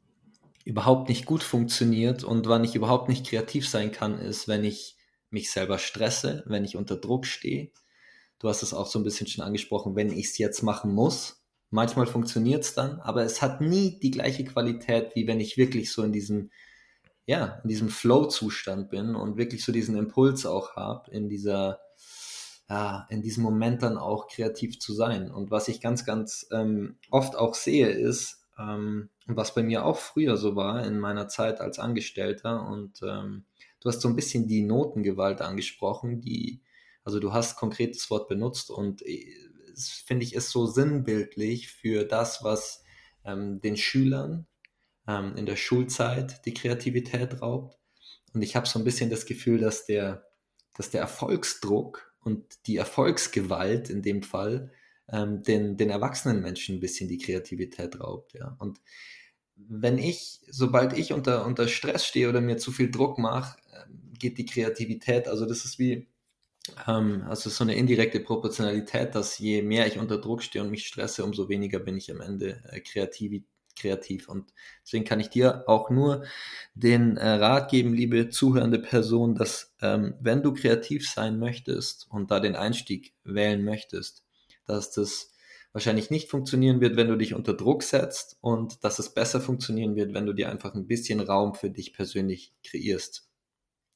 überhaupt nicht gut funktioniert und wann ich überhaupt nicht kreativ sein kann, ist, wenn ich mich selber stresse, wenn ich unter Druck stehe. Du hast es auch so ein bisschen schon angesprochen, wenn ich es jetzt machen muss. Manchmal funktioniert es dann, aber es hat nie die gleiche Qualität, wie wenn ich wirklich so in diesem ja, in diesem Flow-Zustand bin und wirklich so diesen Impuls auch habe, in dieser, ja, in diesem Moment dann auch kreativ zu sein. Und was ich ganz, ganz ähm, oft auch sehe, ist, ähm, was bei mir auch früher so war, in meiner Zeit als Angestellter, und ähm, du hast so ein bisschen die Notengewalt angesprochen, die, also du hast konkretes Wort benutzt und äh, finde ich ist so sinnbildlich für das, was ähm, den Schülern ähm, in der Schulzeit die Kreativität raubt. Und ich habe so ein bisschen das Gefühl, dass der, dass der Erfolgsdruck und die Erfolgsgewalt in dem Fall ähm, den, den erwachsenen Menschen ein bisschen die Kreativität raubt. Ja. Und wenn ich, sobald ich unter, unter Stress stehe oder mir zu viel Druck mache, ähm, geht die Kreativität, also das ist wie, ähm, also so eine indirekte Proportionalität, dass je mehr ich unter Druck stehe und mich stresse, umso weniger bin ich am Ende äh, kreativ, kreativ. Und deswegen kann ich dir auch nur den äh, Rat geben, liebe zuhörende Person, dass ähm, wenn du kreativ sein möchtest und da den Einstieg wählen möchtest, dass das wahrscheinlich nicht funktionieren wird, wenn du dich unter Druck setzt und dass es besser funktionieren wird, wenn du dir einfach ein bisschen Raum für dich persönlich kreierst.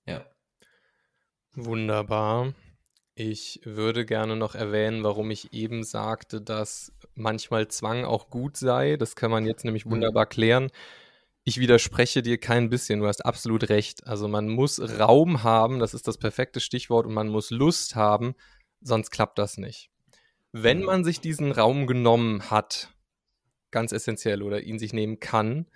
Ja. Wunderbar. Ich würde gerne noch erwähnen, warum ich eben sagte, dass manchmal Zwang auch gut sei. Das kann man jetzt nämlich mhm. wunderbar klären. Ich widerspreche dir kein bisschen, du hast absolut recht. Also man muss Raum haben, das ist das perfekte Stichwort, und man muss Lust haben, sonst klappt das nicht. Wenn mhm. man sich diesen Raum genommen hat, ganz essentiell, oder ihn sich nehmen kann,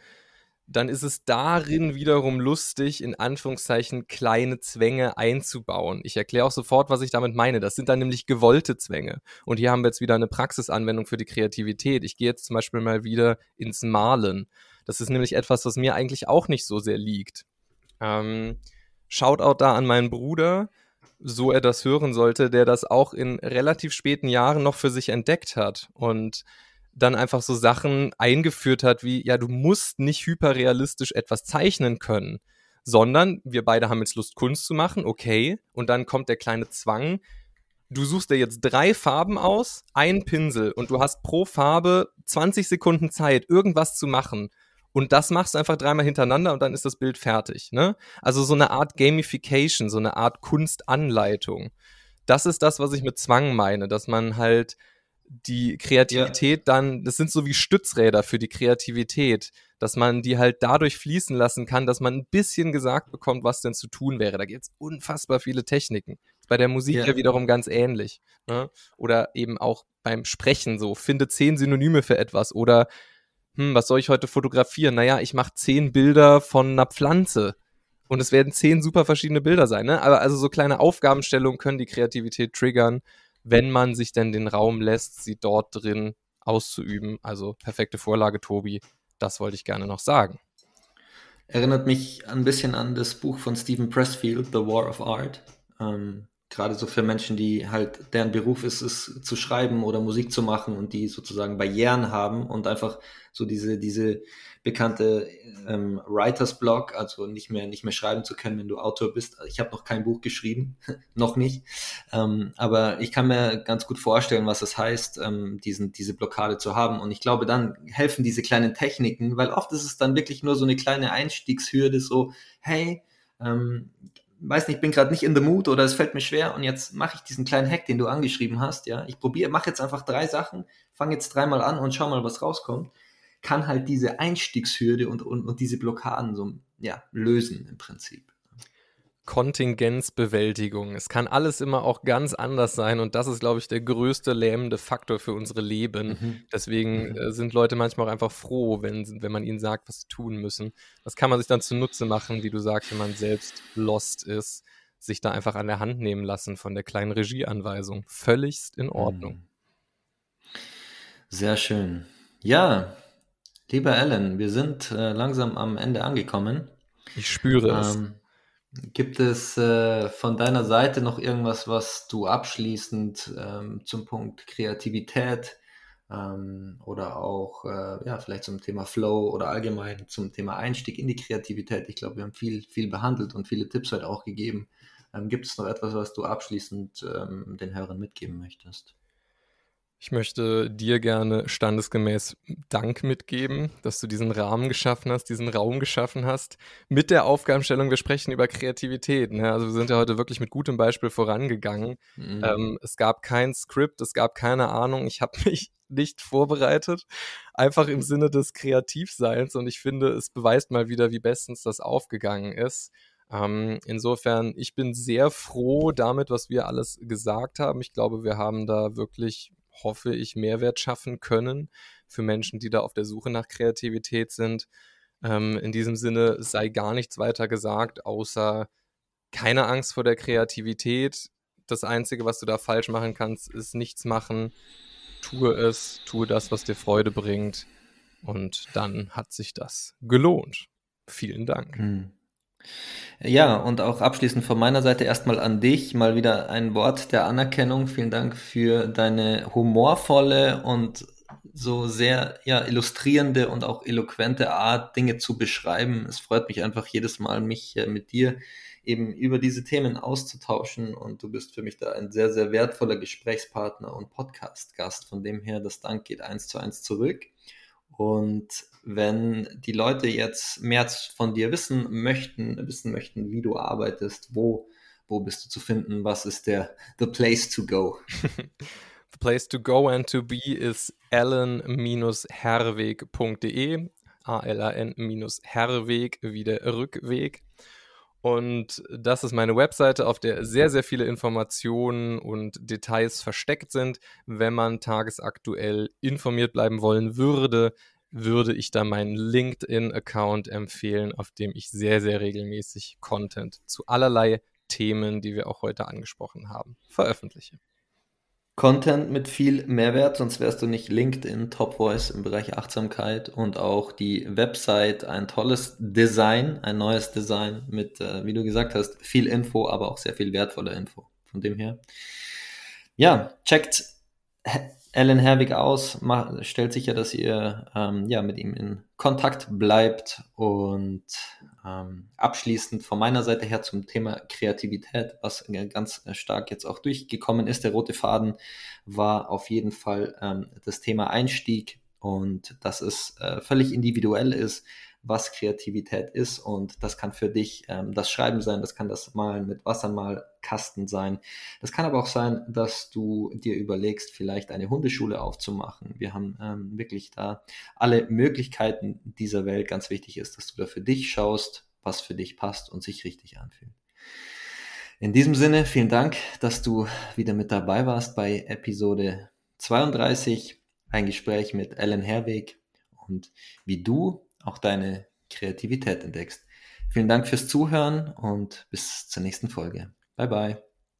dann ist es darin wiederum lustig, in Anführungszeichen kleine Zwänge einzubauen. Ich erkläre auch sofort, was ich damit meine. Das sind dann nämlich gewollte Zwänge. Und hier haben wir jetzt wieder eine Praxisanwendung für die Kreativität. Ich gehe jetzt zum Beispiel mal wieder ins Malen. Das ist nämlich etwas, was mir eigentlich auch nicht so sehr liegt. Ähm, Shoutout da an meinen Bruder, so er das hören sollte, der das auch in relativ späten Jahren noch für sich entdeckt hat. Und dann einfach so Sachen eingeführt hat, wie, ja, du musst nicht hyperrealistisch etwas zeichnen können, sondern wir beide haben jetzt Lust, Kunst zu machen, okay, und dann kommt der kleine Zwang, du suchst dir jetzt drei Farben aus, ein Pinsel und du hast pro Farbe 20 Sekunden Zeit, irgendwas zu machen. Und das machst du einfach dreimal hintereinander und dann ist das Bild fertig. Ne? Also so eine Art Gamification, so eine Art Kunstanleitung. Das ist das, was ich mit Zwang meine, dass man halt die Kreativität ja. dann, das sind so wie Stützräder für die Kreativität, dass man die halt dadurch fließen lassen kann, dass man ein bisschen gesagt bekommt, was denn zu tun wäre. Da gibt es unfassbar viele Techniken. Bei der Musik ja, ja wiederum ganz ähnlich. Ne? Oder eben auch beim Sprechen so, finde zehn Synonyme für etwas oder hm, was soll ich heute fotografieren? Naja, ich mache zehn Bilder von einer Pflanze. Und es werden zehn super verschiedene Bilder sein, ne? Aber also so kleine Aufgabenstellungen können die Kreativität triggern wenn man sich denn den Raum lässt, sie dort drin auszuüben. Also perfekte Vorlage, Tobi. Das wollte ich gerne noch sagen. Erinnert mich ein bisschen an das Buch von Stephen Pressfield, The War of Art. Ähm, gerade so für Menschen, die halt, deren Beruf ist es zu schreiben oder Musik zu machen und die sozusagen Barrieren haben und einfach so diese, diese bekannte ähm, Writers Block, also nicht mehr, nicht mehr schreiben zu können, wenn du Autor bist. Ich habe noch kein Buch geschrieben, noch nicht. Ähm, aber ich kann mir ganz gut vorstellen, was es heißt, ähm, diesen, diese Blockade zu haben. Und ich glaube, dann helfen diese kleinen Techniken, weil oft ist es dann wirklich nur so eine kleine Einstiegshürde, so, hey, ähm, weiß nicht, ich bin gerade nicht in the mood oder es fällt mir schwer und jetzt mache ich diesen kleinen Hack, den du angeschrieben hast, ja. Ich probiere, mache jetzt einfach drei Sachen, fange jetzt dreimal an und schau mal, was rauskommt. Kann halt diese Einstiegshürde und, und, und diese Blockaden so, ja, lösen im Prinzip. Kontingenzbewältigung. Es kann alles immer auch ganz anders sein und das ist, glaube ich, der größte lähmende Faktor für unsere Leben. Mhm. Deswegen mhm. äh, sind Leute manchmal auch einfach froh, wenn, wenn man ihnen sagt, was sie tun müssen. Das kann man sich dann zunutze machen, wie du sagst, wenn man selbst lost ist, sich da einfach an der Hand nehmen lassen von der kleinen Regieanweisung. Völligst in Ordnung. Mhm. Sehr schön. Ja, lieber Alan, wir sind äh, langsam am Ende angekommen. Ich spüre ähm, es. Gibt es äh, von deiner Seite noch irgendwas, was du abschließend ähm, zum Punkt Kreativität ähm, oder auch äh, ja, vielleicht zum Thema Flow oder allgemein zum Thema Einstieg in die Kreativität? Ich glaube, wir haben viel, viel behandelt und viele Tipps heute auch gegeben. Ähm, gibt es noch etwas, was du abschließend ähm, den Hörern mitgeben möchtest? Ich möchte dir gerne standesgemäß Dank mitgeben, dass du diesen Rahmen geschaffen hast, diesen Raum geschaffen hast. Mit der Aufgabenstellung, wir sprechen über Kreativität. Ne? Also wir sind ja heute wirklich mit gutem Beispiel vorangegangen. Mhm. Ähm, es gab kein Skript, es gab keine Ahnung. Ich habe mich nicht vorbereitet, einfach im Sinne des Kreativseins. Und ich finde, es beweist mal wieder, wie bestens das aufgegangen ist. Ähm, insofern, ich bin sehr froh damit, was wir alles gesagt haben. Ich glaube, wir haben da wirklich hoffe ich, Mehrwert schaffen können für Menschen, die da auf der Suche nach Kreativität sind. Ähm, in diesem Sinne sei gar nichts weiter gesagt, außer keine Angst vor der Kreativität. das Einzige, was du da falsch machen kannst, ist nichts machen. Tue es, tue das, was dir Freude bringt. Und dann hat sich das gelohnt. Vielen Dank. Hm. Ja, und auch abschließend von meiner Seite erstmal an dich mal wieder ein Wort der Anerkennung. Vielen Dank für deine humorvolle und so sehr ja, illustrierende und auch eloquente Art, Dinge zu beschreiben. Es freut mich einfach jedes Mal, mich äh, mit dir eben über diese Themen auszutauschen und du bist für mich da ein sehr, sehr wertvoller Gesprächspartner und Podcast-Gast. Von dem her, das Dank geht eins zu eins zurück. Und wenn die Leute jetzt mehr von dir wissen möchten, wissen möchten, wie du arbeitest, wo, wo bist du zu finden, was ist der the place to go? the place to go and to be is allen-herweg.de A-L-A-N-Herweg wie der Rückweg. Und das ist meine Webseite, auf der sehr, sehr viele Informationen und Details versteckt sind. Wenn man tagesaktuell informiert bleiben wollen würde, würde ich da meinen LinkedIn-Account empfehlen, auf dem ich sehr, sehr regelmäßig Content zu allerlei Themen, die wir auch heute angesprochen haben, veröffentliche. Content mit viel Mehrwert, sonst wärst du nicht LinkedIn Top Voice im Bereich Achtsamkeit und auch die Website ein tolles Design, ein neues Design mit, äh, wie du gesagt hast, viel Info, aber auch sehr viel wertvolle Info. Von dem her. Ja, checkt Alan Herwig aus, macht, stellt sicher, dass ihr ähm, ja, mit ihm in Kontakt bleibt. Und ähm, abschließend von meiner Seite her zum Thema Kreativität, was ganz stark jetzt auch durchgekommen ist. Der rote Faden war auf jeden Fall ähm, das Thema Einstieg und dass es äh, völlig individuell ist, was Kreativität ist. Und das kann für dich ähm, das Schreiben sein, das kann das Malen mit Wassermalkasten sein. Das kann aber auch sein, dass du dir überlegst, vielleicht eine Hundeschule aufzumachen. Wir haben ähm, wirklich da alle Möglichkeiten dieser Welt. Ganz wichtig ist, dass du da für dich schaust, was für dich passt und sich richtig anfühlt. In diesem Sinne, vielen Dank, dass du wieder mit dabei warst bei Episode 32, ein Gespräch mit Ellen Herweg und wie du auch deine Kreativität entdeckst. Vielen Dank fürs Zuhören und bis zur nächsten Folge. Bye bye.